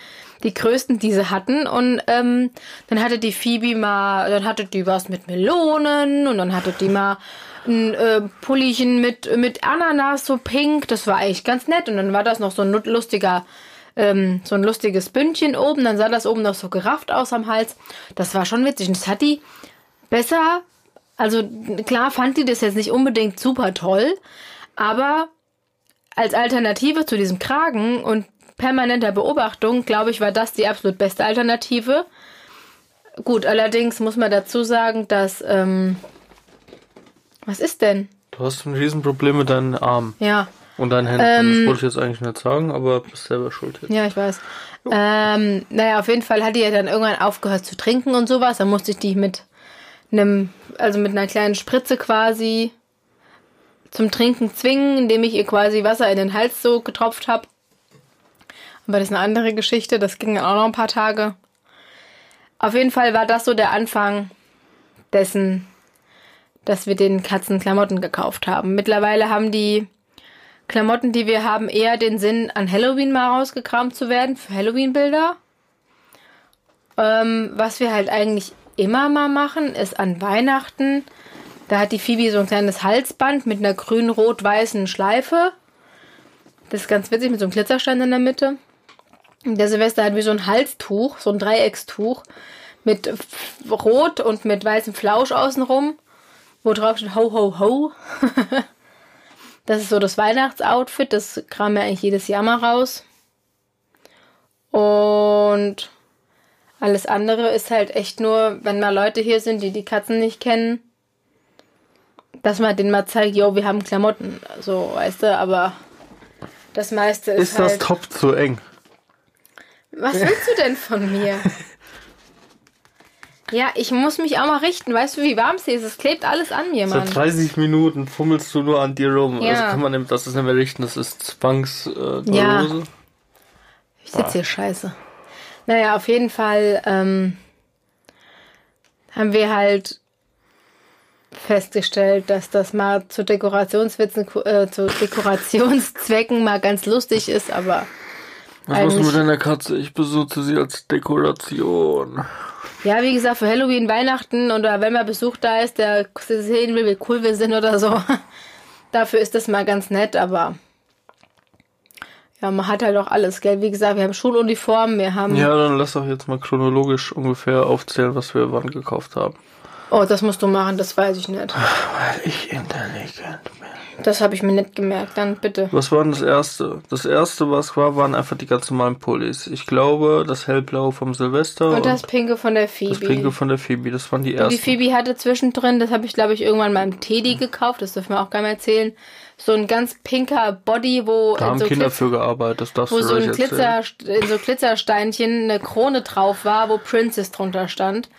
die größten, die sie hatten und ähm, dann hatte die Phoebe mal, dann hatte die was mit Melonen und dann hatte die mal ein äh, Pullichen mit mit Ananas so pink, das war eigentlich ganz nett und dann war das noch so ein lustiger ähm, so ein lustiges Bündchen oben, dann sah das oben noch so gerafft aus am Hals. Das war schon witzig und das hat die besser, also klar fand die das jetzt nicht unbedingt super toll, aber als Alternative zu diesem Kragen und permanenter Beobachtung, glaube ich, war das die absolut beste Alternative. Gut, allerdings muss man dazu sagen, dass. Ähm, was ist denn? Du hast ein Riesenproblem mit deinen Armen Ja, und deinen Händen. Ähm, das wollte ich jetzt eigentlich nicht sagen, aber bist selber schuld jetzt. ja, ich weiß. Ähm, naja, auf jeden Fall hat die ja dann irgendwann aufgehört zu trinken und sowas. Dann musste ich die mit einem, also mit einer kleinen Spritze quasi zum Trinken zwingen, indem ich ihr quasi Wasser in den Hals so getropft habe. Aber das ist eine andere Geschichte, das ging dann auch noch ein paar Tage. Auf jeden Fall war das so der Anfang dessen, dass wir den Katzen Klamotten gekauft haben. Mittlerweile haben die Klamotten, die wir haben, eher den Sinn, an Halloween mal rausgekramt zu werden, für Halloween-Bilder. Ähm, was wir halt eigentlich immer mal machen, ist an Weihnachten. Da hat die Phoebe so ein kleines Halsband mit einer grün-rot-weißen Schleife. Das ist ganz witzig mit so einem Glitzerstein in der Mitte. Und Der Silvester hat wie so ein Halstuch, so ein Dreieckstuch mit Rot und mit weißem Flausch außenrum, wo drauf steht Ho Ho Ho. [laughs] Das ist so das Weihnachtsoutfit, das kam ja eigentlich jedes Jahr mal raus. Und alles andere ist halt echt nur, wenn mal Leute hier sind, die die Katzen nicht kennen, dass man denen mal zeigt, yo, wir haben Klamotten, so, weißt du, aber das meiste ist, Ist das halt... Top zu eng? Was willst du denn von mir? [laughs] Ja, ich muss mich auch mal richten. Weißt du, wie warm es hier ist? Es klebt alles an mir, Mann. Seit 30 Minuten fummelst du nur an dir rum. Ja. Also kann man das ist nicht mehr richten, das ist Zwangs äh, Ja. Ich sitze hier scheiße. Naja, auf jeden Fall ähm, haben wir halt festgestellt, dass das mal zu Dekorationswitzen, äh, zu Dekorationszwecken mal ganz lustig ist, aber Was machst du mit deiner Katze? Ich besuche sie als Dekoration. ja, wie gesagt, für Halloween, Weihnachten oder wenn mal Besuch da ist, der sehen will, wie cool wir sind oder so, [laughs] dafür ist das mal ganz nett, aber ja, man hat halt auch alles, gell? Wie gesagt, wir haben Schuluniformen, wir haben Ja, dann lass doch jetzt mal chronologisch ungefähr aufzählen, was wir wann gekauft haben. Oh, das musst du machen, das weiß ich nicht. Weil ich intelligent bin. Das habe ich mir nicht gemerkt, dann bitte. Was war denn das erste? Das erste, was war, waren einfach die ganz normalen Pullis. Ich glaube, das hellblau vom Silvester Und das Pinke von der Phoebe. das pinke von der Phoebe. Das waren die Und die ersten. Phoebe hatte zwischendrin, das habe ich glaube ich irgendwann beim Teddy gekauft, das dürfen wir auch gar nicht erzählen, so ein ganz pinker Body, wo Da haben so, Kinder Glitz- für gearbeitet, das darfst wo du so ein. Glitzer, in so Glitzersteinchen eine Krone drauf war, wo Princess drunter stand.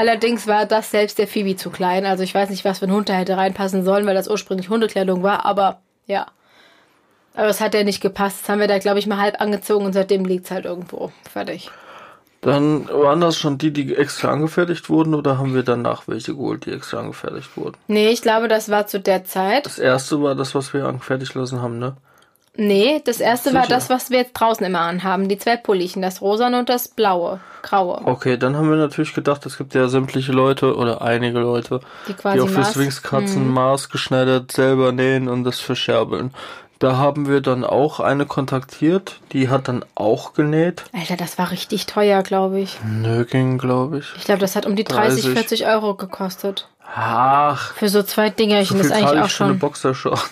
Allerdings war das selbst der Phoebe zu klein. Also ich weiß nicht, was für ein Hund da hätte reinpassen sollen, weil das ursprünglich Hundekleidung war, aber ja. Aber es hat ja nicht gepasst. Das haben wir da, glaube ich, mal halb angezogen und seitdem liegt's halt irgendwo. Fertig. Dann waren das schon die, die extra angefertigt wurden oder haben wir danach welche geholt, die extra angefertigt wurden? Nee, ich glaube, das war zu der Zeit. Das erste war das, was wir angefertigt lassen haben, ne? Nee, das erste war Sicher? das, was wir jetzt draußen immer anhaben. Die zwei Pullichen, das rosane und das blaue, graue. Okay, dann haben wir natürlich gedacht, es gibt ja sämtliche Leute oder einige Leute, Die quasi die auch für Maß- Swingskatzen maßgeschneidert selber nähen und das verscherbeln. Da haben wir dann auch eine kontaktiert, die hat dann auch genäht. Alter, das war richtig teuer, glaube ich. Nö, ging, glaube ich. Ich glaube, das hat um die 30, 30. 40 Euro gekostet. Ach, Für so zwei Dingerchen so ist eigentlich auch ich für eine schon. Boxershorts.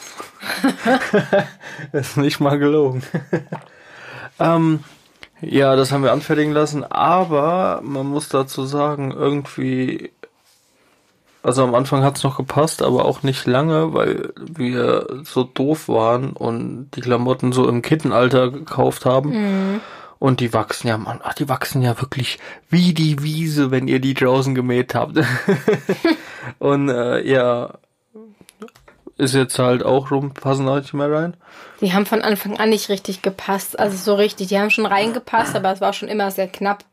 [laughs] ist nicht mal gelogen. [laughs] ähm, ja, das haben wir anfertigen lassen, aber man muss dazu sagen, irgendwie, also am Anfang hat's noch gepasst, aber auch nicht lange, weil wir so doof waren und die Klamotten so im Kittenalter gekauft haben. Und die wachsen ja, Mann, ach, die wachsen ja wirklich wie die Wiese, wenn ihr die draußen gemäht habt. [laughs] und äh, ja, ist jetzt halt auch rum, passen da nicht mehr rein. Die haben von Anfang an nicht richtig gepasst. Also so richtig. Die haben schon reingepasst, aber es war schon immer sehr knapp.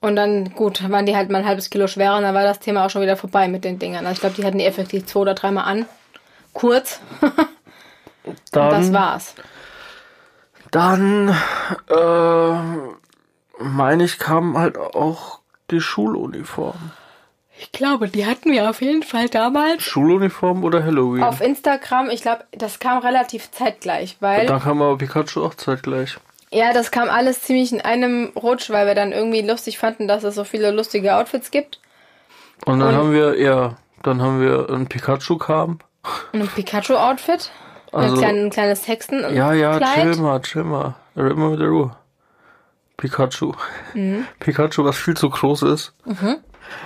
Und dann, gut, waren die halt mal ein halbes Kilo schwerer und dann war das Thema auch schon wieder vorbei mit den Dingern. Also ich glaube, die hatten die effektiv zwei oder dreimal an. Kurz. [laughs] Und Dann, das war's. Dann äh, meine ich, kam halt auch die Schuluniform. Ich glaube, die hatten wir auf jeden Fall damals. Schuluniform oder Halloween? Auf Instagram, ich glaube, das kam relativ zeitgleich, weil. dann kam aber Pikachu auch zeitgleich. Ja, das kam alles ziemlich in einem Rutsch, weil wir dann irgendwie lustig fanden, dass es so viele lustige Outfits gibt. Und dann Und- haben wir, ja, dann haben wir ein Pikachu kam. Und ein Pikachu-Outfit. Also- ein, klein, ein kleines Hexen. Ja, ja, Kleid. chill mal, chill mal. Mal mit der Ruhe. Pikachu. Mhm. [laughs] Pikachu, was viel zu groß ist. [laughs]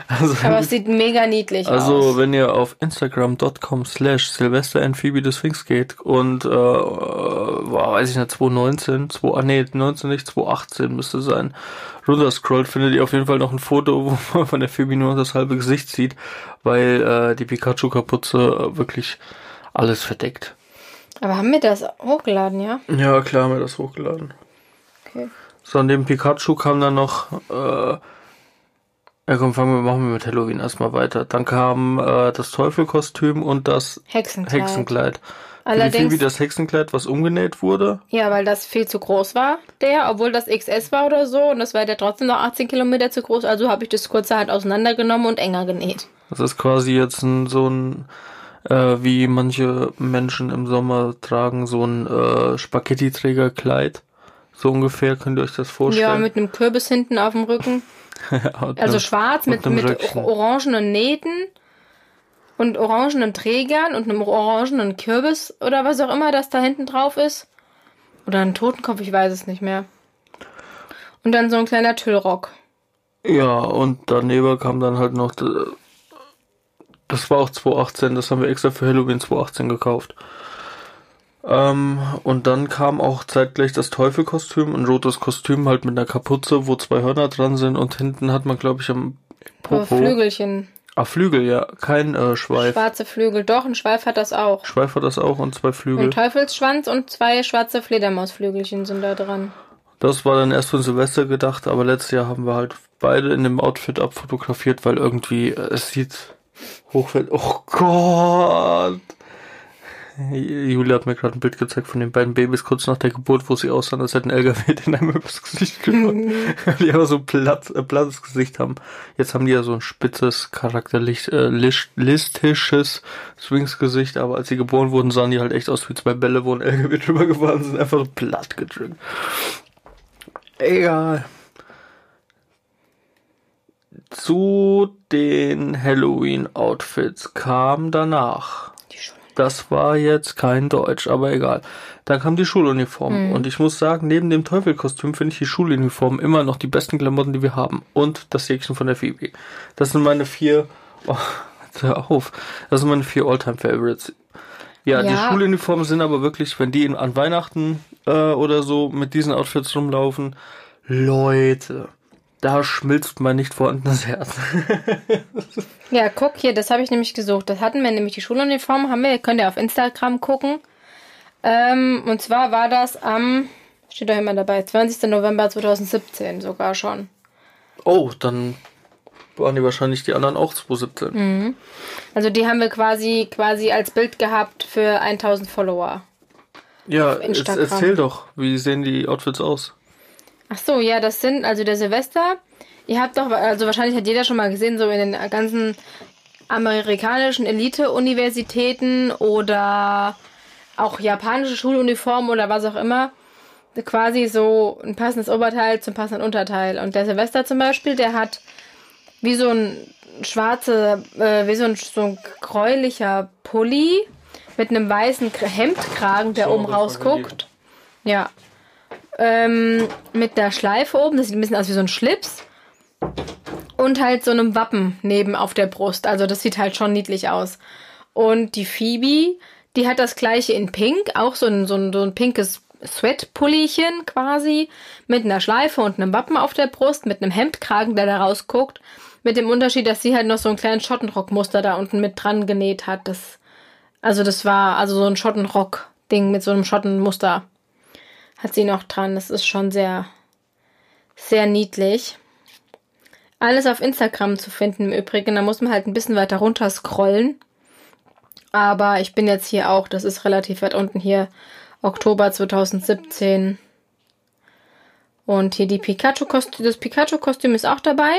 Also, Aber es sieht mega niedlich also aus. wenn ihr auf instagram.com slash Silvester and Phoebe des Sphinx geht und, äh, war, weiß ich nicht, 2019, 2, ah, nee, 19 nicht, 2018 müsste sein, runterscrollt, findet ihr auf jeden Fall noch ein Foto, [laughs] wo man von der Phoebe nur das halbe Gesicht sieht, weil äh, die Pikachu-Kapuze wirklich alles verdeckt. Aber haben wir das hochgeladen, ja? Ja, klar haben wir das hochgeladen. Okay. So, an dem Pikachu kam dann noch, äh, ja komm, fangen wir, machen wir mit Halloween erstmal weiter. Dann kam äh, das Teufelkostüm und das Hexenkleid. Hexenkleid. Allerdings, Phoebe das Hexenkleid, was umgenäht wurde. ja, weil das viel zu groß war, der, obwohl das XS war oder so. Und das war der trotzdem noch 18 Kilometer zu groß. Also habe ich das kurzerhand auseinandergenommen und enger genäht. Das ist quasi jetzt ein, so ein, äh, wie manche Menschen im Sommer tragen, so ein äh, Spaghetti-Trägerkleid. So ungefähr, könnt ihr euch das Ja, vorstellen? mit einem Kürbis hinten auf dem Rücken. [laughs] Also einem- schwarz mit, mit Röckchen. orangenen Nähten und orangenen Trägern und einem orangenen Kürbis oder was auch immer das da hinten drauf ist. Oder ein Totenkopf, ich weiß es nicht mehr. Und dann so ein kleiner Tüllrock. Ja, und daneben kam dann halt noch, das war auch 2018, das haben wir extra für Halloween 2018 gekauft. Ähm, und dann kam auch zeitgleich das Teufelkostüm, ein rotes Kostüm halt mit einer Kapuze, wo zwei Hörner dran sind und hinten hat man, glaube ich, am Popo. Flügelchen. Ah, Flügel, ja, kein äh, Schweif. Schwarze Flügel. Doch, ein Schweif hat das auch. Schweif hat das auch und zwei Flügel. Ein Teufelsschwanz und zwei schwarze Fledermausflügelchen sind da dran. Das war dann erst für Silvester gedacht, aber letztes Jahr haben wir halt beide in dem Outfit abfotografiert, weil irgendwie äh, es sieht hochwertig. Oh Gott! Julia hat mir gerade ein Bild gezeigt von den beiden Babys kurz nach der Geburt, wo sie aussahen, als hätten LKW in einem übers Gesicht genommen. [laughs] die aber so platt, äh, plattes Gesicht haben. Jetzt haben die ja so ein spitzes, charakterlich, äh, Swings-Gesicht, aber als sie geboren wurden, sahen die halt echt aus wie zwei Bälle, wo ein LKW drüber gefahren sind, einfach so platt gedrückt. Egal. Zu den Halloween-Outfits kam danach Die das war jetzt kein Deutsch, aber egal. Dann kam die Schuluniform. Und ich muss sagen, neben dem Teufelkostüm finde ich die Schuluniform immer noch die besten Klamotten, die wir haben. Und das Jäckchen von der Phoebe. Das sind meine vier, oh, hör auf. Das sind meine vier Alltime-Favorites. Ja, die Ja. Schuluniformen sind aber wirklich, wenn die in, an Weihnachten äh, oder so mit diesen Outfits rumlaufen, Leute, da schmilzt mein nicht vorhandenes Herz. [laughs] Ja, guck hier, das habe ich nämlich gesucht. Das hatten wir nämlich die Schuluniform, haben wir, könnt ihr auf Instagram gucken. Ähm, und zwar war das am, steht doch immer dabei, 20. November 2017 sogar schon. Oh, dann waren die wahrscheinlich die anderen auch 2017. Also die haben wir quasi quasi als Bild gehabt für 1000 Follower. Ja, jetzt erzähl doch, wie sehen die Outfits aus? Ach so, ja, das sind also der Silvester. Ihr habt doch, also wahrscheinlich hat jeder schon mal gesehen, so in den ganzen amerikanischen Elite-Universitäten oder auch japanische Schuluniformen oder was auch immer. Quasi so ein passendes Oberteil zum passenden Unterteil. Und der Silvester zum Beispiel, der hat wie so ein schwarze, äh, wie so ein, so ein gräulicher Pulli mit einem weißen Hemdkragen, der So, oben rausguckt. Ja. Ähm, mit der Schleife oben, das sieht ein bisschen aus wie so ein Schlips. Und halt so einem Wappen neben auf der Brust. Also das sieht halt schon niedlich aus. Und die Phoebe, die hat das gleiche in Pink, auch so ein, so ein, so ein pinkes Sweat-Pullischen quasi, mit einer Schleife und einem Wappen auf der Brust, mit einem Hemdkragen, der da rausguckt. Mit dem Unterschied, dass sie halt noch so ein kleines Schottenrockmuster da unten mit dran genäht hat. Das, also das war also so ein Schottenrock-Ding mit so einem Schottenmuster. Hat sie noch dran. Das ist schon sehr, sehr niedlich. Alles auf Instagram zu finden im Übrigen. Da muss man halt ein bisschen weiter runter scrollen. Aber ich bin jetzt hier auch, das ist relativ weit unten hier, Oktober 2017. Und hier die Pikachu-Kostüm, das Pikachu-Kostüm ist auch dabei.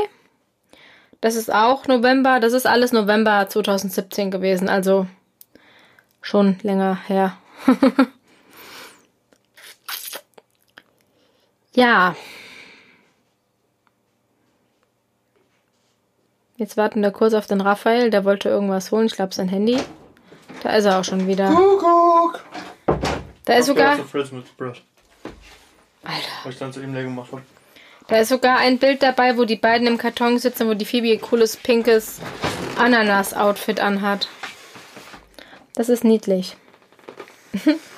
Das ist auch November, das ist alles November 2017 gewesen, also schon länger her. [laughs] ja. Jetzt warten wir kurz auf den Raphael, der wollte irgendwas holen, ich glaube sein Handy. Da ist er auch schon wieder. Kuckuck! Da ist sogar, Alter, da ist sogar ein Bild dabei, wo die beiden im Karton sitzen, wo die Phoebe ihr cooles pinkes Ananas-Outfit anhat. Das ist niedlich. [laughs]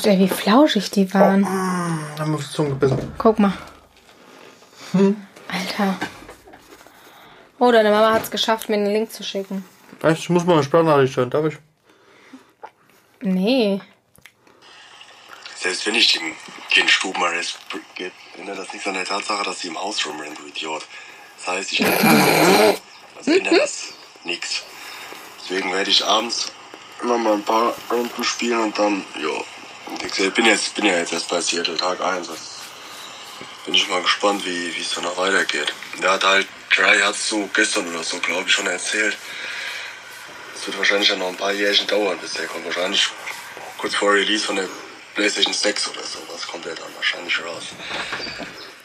Gott, ey, wie flauschig die waren. Haben wir auf die Zunge gebissen. Guck mal. Alter. Oh, deine Mama hat es geschafft, mir einen Link zu schicken. Echt, ich muss mal eine Sprachnachricht hören, darf ich? Nee. Selbst wenn ich dem Kind Stubenarrest gebe, ändert das nichts an der Tatsache, dass sie im Haus rumrennt, du Idiot. Das heißt, ich also ändert das nichts. Deswegen werde ich abends immer mal ein paar Runden spielen und dann, ja. Ich bin jetzt, bin ja jetzt erst bei Seattle Tag 1. Das bin ich mal gespannt, wie wie es dann noch weitergeht. Der hat halt, Dry hat so gestern oder so, glaube ich, schon erzählt. Es wird wahrscheinlich ja noch ein paar Jährchen dauern, bis der kommt. Wahrscheinlich kurz vor Release von der PlayStation 6 oder sowas kommt er dann wahrscheinlich raus.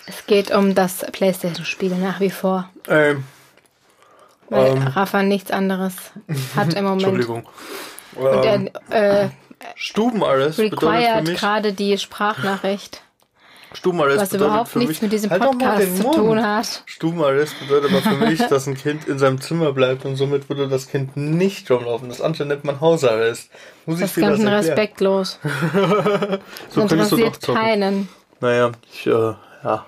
Es geht um das Playstation-Spiel nach wie vor. Ähm, Weil Ähm. Rafa nichts anderes hat im [laughs] Moment. Entschuldigung. Und Ähm, er äh, Stubenarrest bedeutet für required mich. gerade die Sprachnachricht, Stubenarrest was bedeutet überhaupt für nichts mich, mit diesem halt Podcast den zu tun hat. Stubenarrest bedeutet aber für mich, dass ein Kind in seinem Zimmer bleibt und somit würde das Kind nicht rumlaufen. Das andere nennt man Hausarrest. Muss Das ich ist dir das ganz erklären? respektlos. [laughs] So Das interessiert keinen. Naja, ich, äh, ja.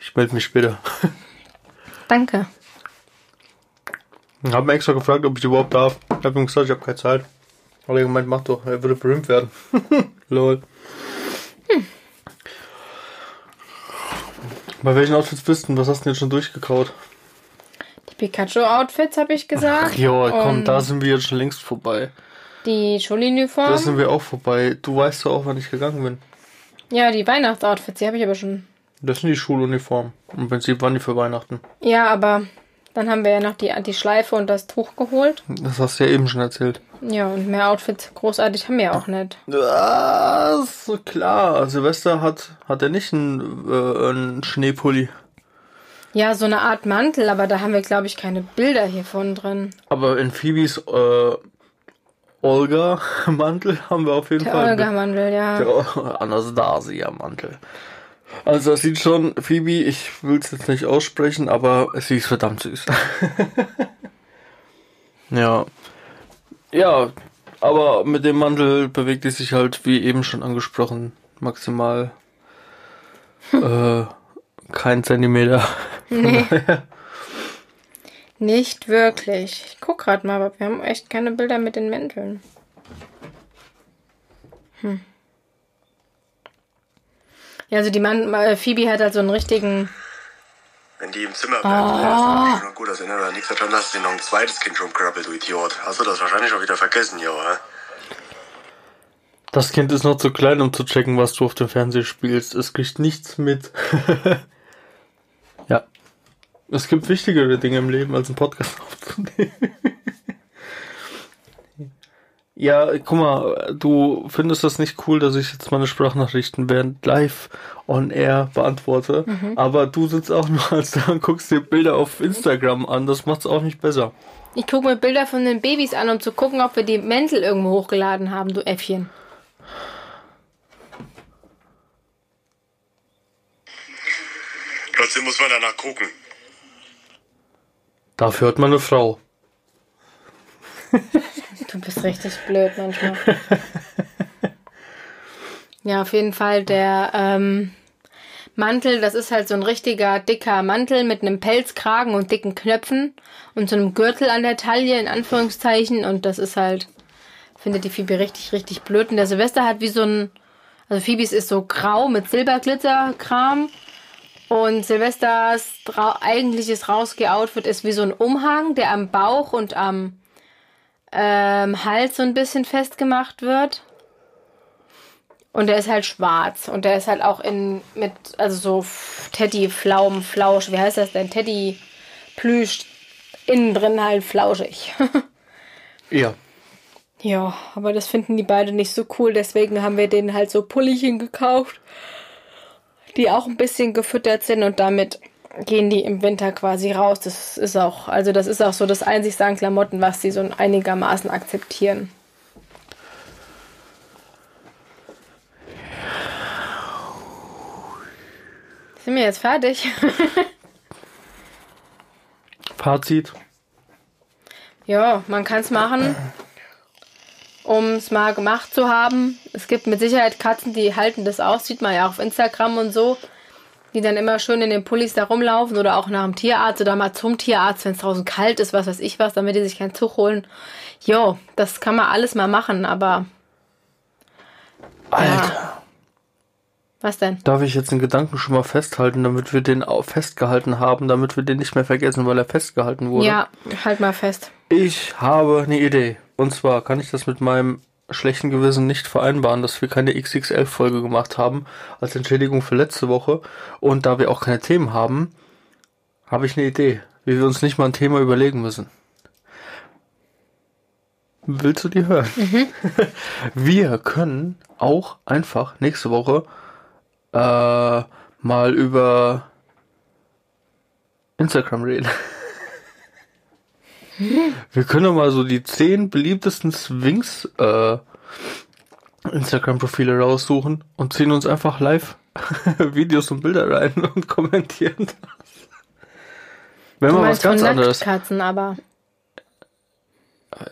Ich melde mich später. [laughs] Danke. Ich habe mir extra gefragt, ob ich überhaupt darf. Ich habe ihm gesagt, ich habe keine Zeit. Aber er gemeint, mach doch, er würde berühmt werden. [laughs] Lol. Bei welchen Outfits bist du? denn? Was hast du denn jetzt schon durchgekaut? Die Pikachu-Outfits habe ich gesagt. Ja, komm, Und da sind wir jetzt schon längst vorbei. Die Schuluniform. Da sind wir auch vorbei. Du weißt doch auch, wann ich gegangen bin. Ja, die Weihnachtsoutfits, die habe ich aber schon. Das sind die Schuluniformen. Im Prinzip waren die für Weihnachten. Ja, aber dann haben wir ja noch die, die Schleife und das Tuch geholt. Das hast du ja eben schon erzählt. Ja, und mehr Outfits großartig haben wir auch nicht. So klar. Silvester hat, hat er nicht einen, äh, einen Schneepulli. Ja, so eine Art Mantel, aber da haben wir, glaube ich, keine Bilder hiervon drin. Aber in Phoebes äh, Olga-Mantel haben wir auf jeden Der Fall. Olga-Mandel, ja. Der Anastasia-Mantel. Also das sieht schon, Phoebe, ich will es jetzt nicht aussprechen, aber sie ist verdammt süß. [laughs] ja. Ja, aber mit dem Mantel bewegt die sich halt, wie eben schon angesprochen, maximal [laughs] äh, kein Zentimeter. Nee. [laughs] Nicht wirklich. Ich guck grad mal, aber wir haben echt keine Bilder mit den Mänteln. Hm. Ja, also die Mann, äh, Phoebe hat halt so einen richtigen. Wenn die im Zimmer bleibt, oh. ist schon gut, dass erinnert an nichts daran, dass dir noch ein zweites Kind rumkrabbelt, du Idiot. Hast du das wahrscheinlich schon wieder vergessen, jo, hä? Das Kind ist noch zu klein, um zu checken, was du auf dem Fernseher spielst. Es kriegt nichts mit. [laughs] ja. Es gibt wichtigere Dinge im Leben, als einen Podcast aufzunehmen. [laughs] ja, guck mal, du findest das nicht cool, dass ich jetzt meine Sprachnachrichten während live on air beantworte. Aber du sitzt auch nur als da und guckst dir Bilder auf Instagram an. Das macht's auch nicht besser. Ich gucke mir Bilder von den Babys an, um zu gucken, ob wir die Mäntel irgendwo hochgeladen haben, du Äffchen. Trotzdem muss man danach gucken. Dafür hat man eine Frau. [laughs] Du bist richtig blöd manchmal. ja, auf jeden Fall der ähm, Mantel, das ist halt so ein richtiger dicker Mantel mit einem Pelzkragen und dicken Knöpfen und so einem Gürtel an der Taille in Anführungszeichen und das ist halt, findet die Phoebe richtig, richtig blöd. Und der Silvester hat wie so ein, also Phoebes ist so grau mit Silberglitzerkram und Silvesters eigentliches Rausgeh-Outfit ist wie so ein Umhang, der am Bauch und am ähm, Hals so ein bisschen festgemacht wird. Und der ist halt schwarz. Und der ist halt auch in mit, also so F- Teddy, Pflaumen, Flausch, wie heißt das denn? Teddy Plüsch, innen drin halt flauschig. [laughs] Ja. ja, aber das finden die beide nicht so cool. Deswegen haben wir denen halt so Pullichen gekauft, die auch ein bisschen gefüttert sind und damit gehen die im Winter quasi raus. Das ist auch, also das ist auch so das einzigste an Klamotten, was sie so einigermaßen akzeptieren. Sind wir jetzt fertig? [laughs] Fazit. ja, man kann es machen, um es mal gemacht zu haben. Es gibt mit Sicherheit Katzen, die halten das aus, sieht man ja auch auf Instagram und so, die dann immer schön in den Pullis da rumlaufen oder auch nach dem Tierarzt oder mal zum Tierarzt, wenn es draußen kalt ist, was weiß ich was, damit die sich keinen Zug holen. Jo, das kann man alles mal machen, aber Alter. was denn? Darf ich jetzt den Gedanken schon mal festhalten, damit wir den auch festgehalten haben, damit wir den nicht mehr vergessen, weil er festgehalten wurde? Ja, halt mal fest. Ich habe eine Idee. Und zwar kann ich das mit meinem schlechten Gewissen nicht vereinbaren, dass wir keine XXL-Folge gemacht haben, als Entschädigung für letzte Woche. Und da wir auch keine Themen haben, habe ich eine Idee, wie wir uns nicht mal ein Thema überlegen müssen. Willst du die hören? [laughs] Wir können auch einfach nächste Woche äh, mal über Instagram reden. Wir können doch mal so die zehn beliebtesten Swings äh, Instagram-Profile raussuchen und ziehen uns einfach live [laughs] Videos und Bilder rein [laughs] und kommentieren das. Wenn mal was ganz anderes. Nacktkatzen, aber.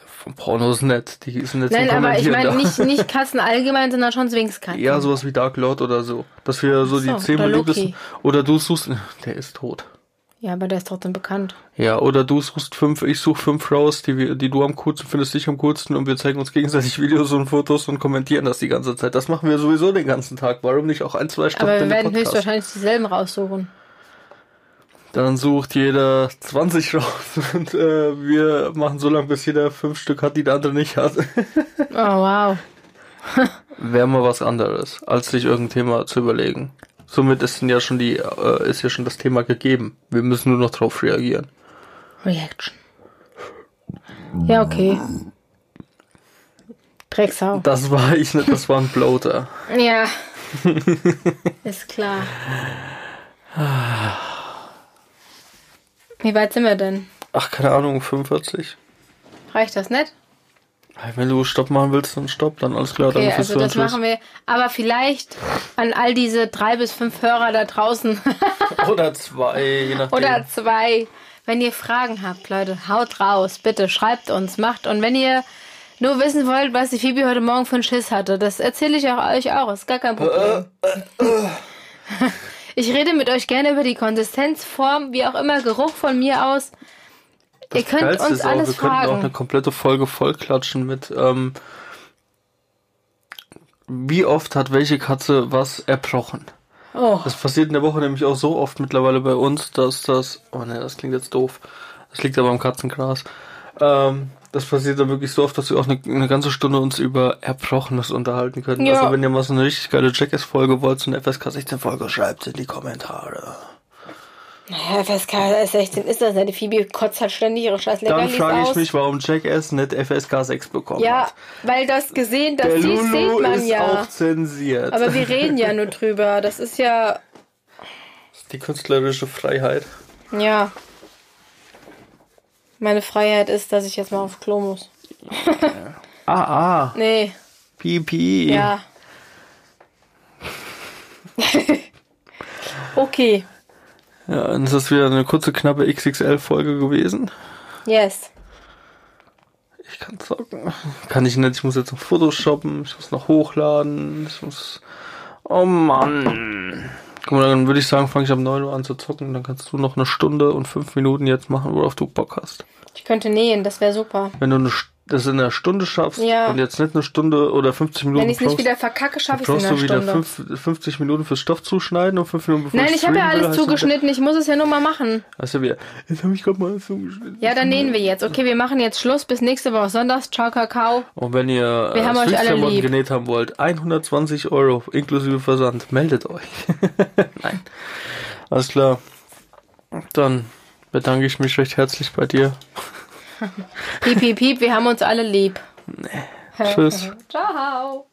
Von Pornos nett. Die sind jetzt Nein, aber ich meine nicht, nicht [laughs] Katzen allgemein, sondern schon Swingskatzen. Ja, sowas wie Dark Lord oder so. Dass wir so, die so, zehn oder beliebtesten. Oder du suchst. Der ist tot. Ja, aber der ist trotzdem bekannt. Ja, oder du suchst fünf, ich such fünf raus, die, wir, die du am coolsten findest, ich am coolsten und wir zeigen uns gegenseitig [laughs] Videos und Fotos und kommentieren das die ganze Zeit. Das machen wir sowieso den ganzen Tag. Warum nicht auch ein, zwei Stunden Aber wir werden Podcast? höchstwahrscheinlich dieselben raussuchen. Dann sucht jeder 20 raus [laughs] und äh, wir machen so lange, bis jeder fünf Stück hat, die der andere nicht hat. Oh, wow. [laughs] Wäre mal was anderes, als sich irgendein Thema zu überlegen. Somit ist ja schon die, äh, ist ja schon das Thema gegeben. Wir müssen nur noch drauf reagieren. Reaction. Ja, okay. Drecksau. Das war ich nicht, das war ein Bloater. Ja. [laughs] Ist klar. Wie weit sind wir denn? Ach, keine Ahnung, 45. Reicht das nicht? Wenn du Stopp machen willst, dann Stopp, dann alles klar, Okay, dann also das machen wir. Aber vielleicht an all diese drei bis fünf Hörer da draußen [laughs] Oder zwei, je nachdem. oder zwei. Wenn ihr Fragen habt, Leute, haut raus, bitte, schreibt uns, macht. Und wenn ihr nur wissen wollt, was die Phoebe heute Morgen für einen Schiss hatte, das erzähle ich auch euch auch, ist gar kein Problem. [laughs] Ich rede mit euch gerne über die Konsistenz, Form, wie auch immer, Geruch von mir aus. Ihr könnt Geilste uns ist auch, alles wir könnten auch eine fragen. komplette Folge vollklatschen mit, ähm, wie oft hat welche Katze was erbrochen. Oh, Das passiert in der Woche nämlich auch so oft mittlerweile bei uns, dass das, oh ne, das klingt jetzt doof. Das liegt aber am Katzengras. Ähm, das passiert dann wirklich so oft, dass wir auch eine, eine ganze Stunde uns über Erbrochenes unterhalten können. Ja. Also wenn ihr mal so eine richtig geile Jackass-Folge wollt, so eine FSK 16-Folge, schreibt in die Kommentare. Naja, FSK 16 ist das nicht. Die Phoebe kotzt halt ständig ihre scheiß Dann Leckerlis frage ich aus. mich, warum Jackass nicht FSK 6 bekommen ja, hat. weil das gesehen, das Der sieht, Lulu sieht man ist ja. auch zensiert. Aber wir [laughs] reden ja nur drüber. Das ist ja, die künstlerische Freiheit. ja. Meine Freiheit ist, dass ich jetzt mal aufs Klo muss. Ah, ah, [laughs] Nee, Pipi. ja. [laughs] okay, Ja, dann ist das wieder eine kurze, knappe XXL-Folge gewesen. yes. Ich kann zocken. Kann ich nicht. Ich muss jetzt noch Fotos shoppen. Ich muss noch hochladen. Ich muss. Oh Mann. Guck mal, dann würde ich sagen, fange ich um 9 Uhr an zu zocken. Dann kannst du noch eine Stunde und 5 Minuten jetzt machen, worauf du Bock hast. Ich könnte nähen, das wäre super. Wenn du eine, St- das in einer Stunde schaffst Ja. und jetzt nicht eine Stunde oder 50 Minuten Wenn ich es nicht wieder verkacke, schaffe ich es in brauchst einer du wieder Stunde. fünf, 50 Minuten fürs Stoff zuschneiden und 5 Minuten bevor Nein, ich habe ja alles zugeschnitten, ich muss es ja nur mal machen. Hast du wieder, jetzt habe ich gerade mal alles zugeschnitten. Ja, dann nähen wir jetzt. Okay, wir machen jetzt Schluss bis nächste Woche Sonntags. Ciao, Kakao. Und wenn ihr Wir äh, haben euch alle Streetklamotten lieb. genäht haben wollt, 120 Euro inklusive Versand, meldet euch. [laughs] Nein. Alles klar. Dann bedanke ich mich recht herzlich bei dir. Piep, piep, piep, wir haben uns alle lieb. Tschüss. [laughs] Ciao.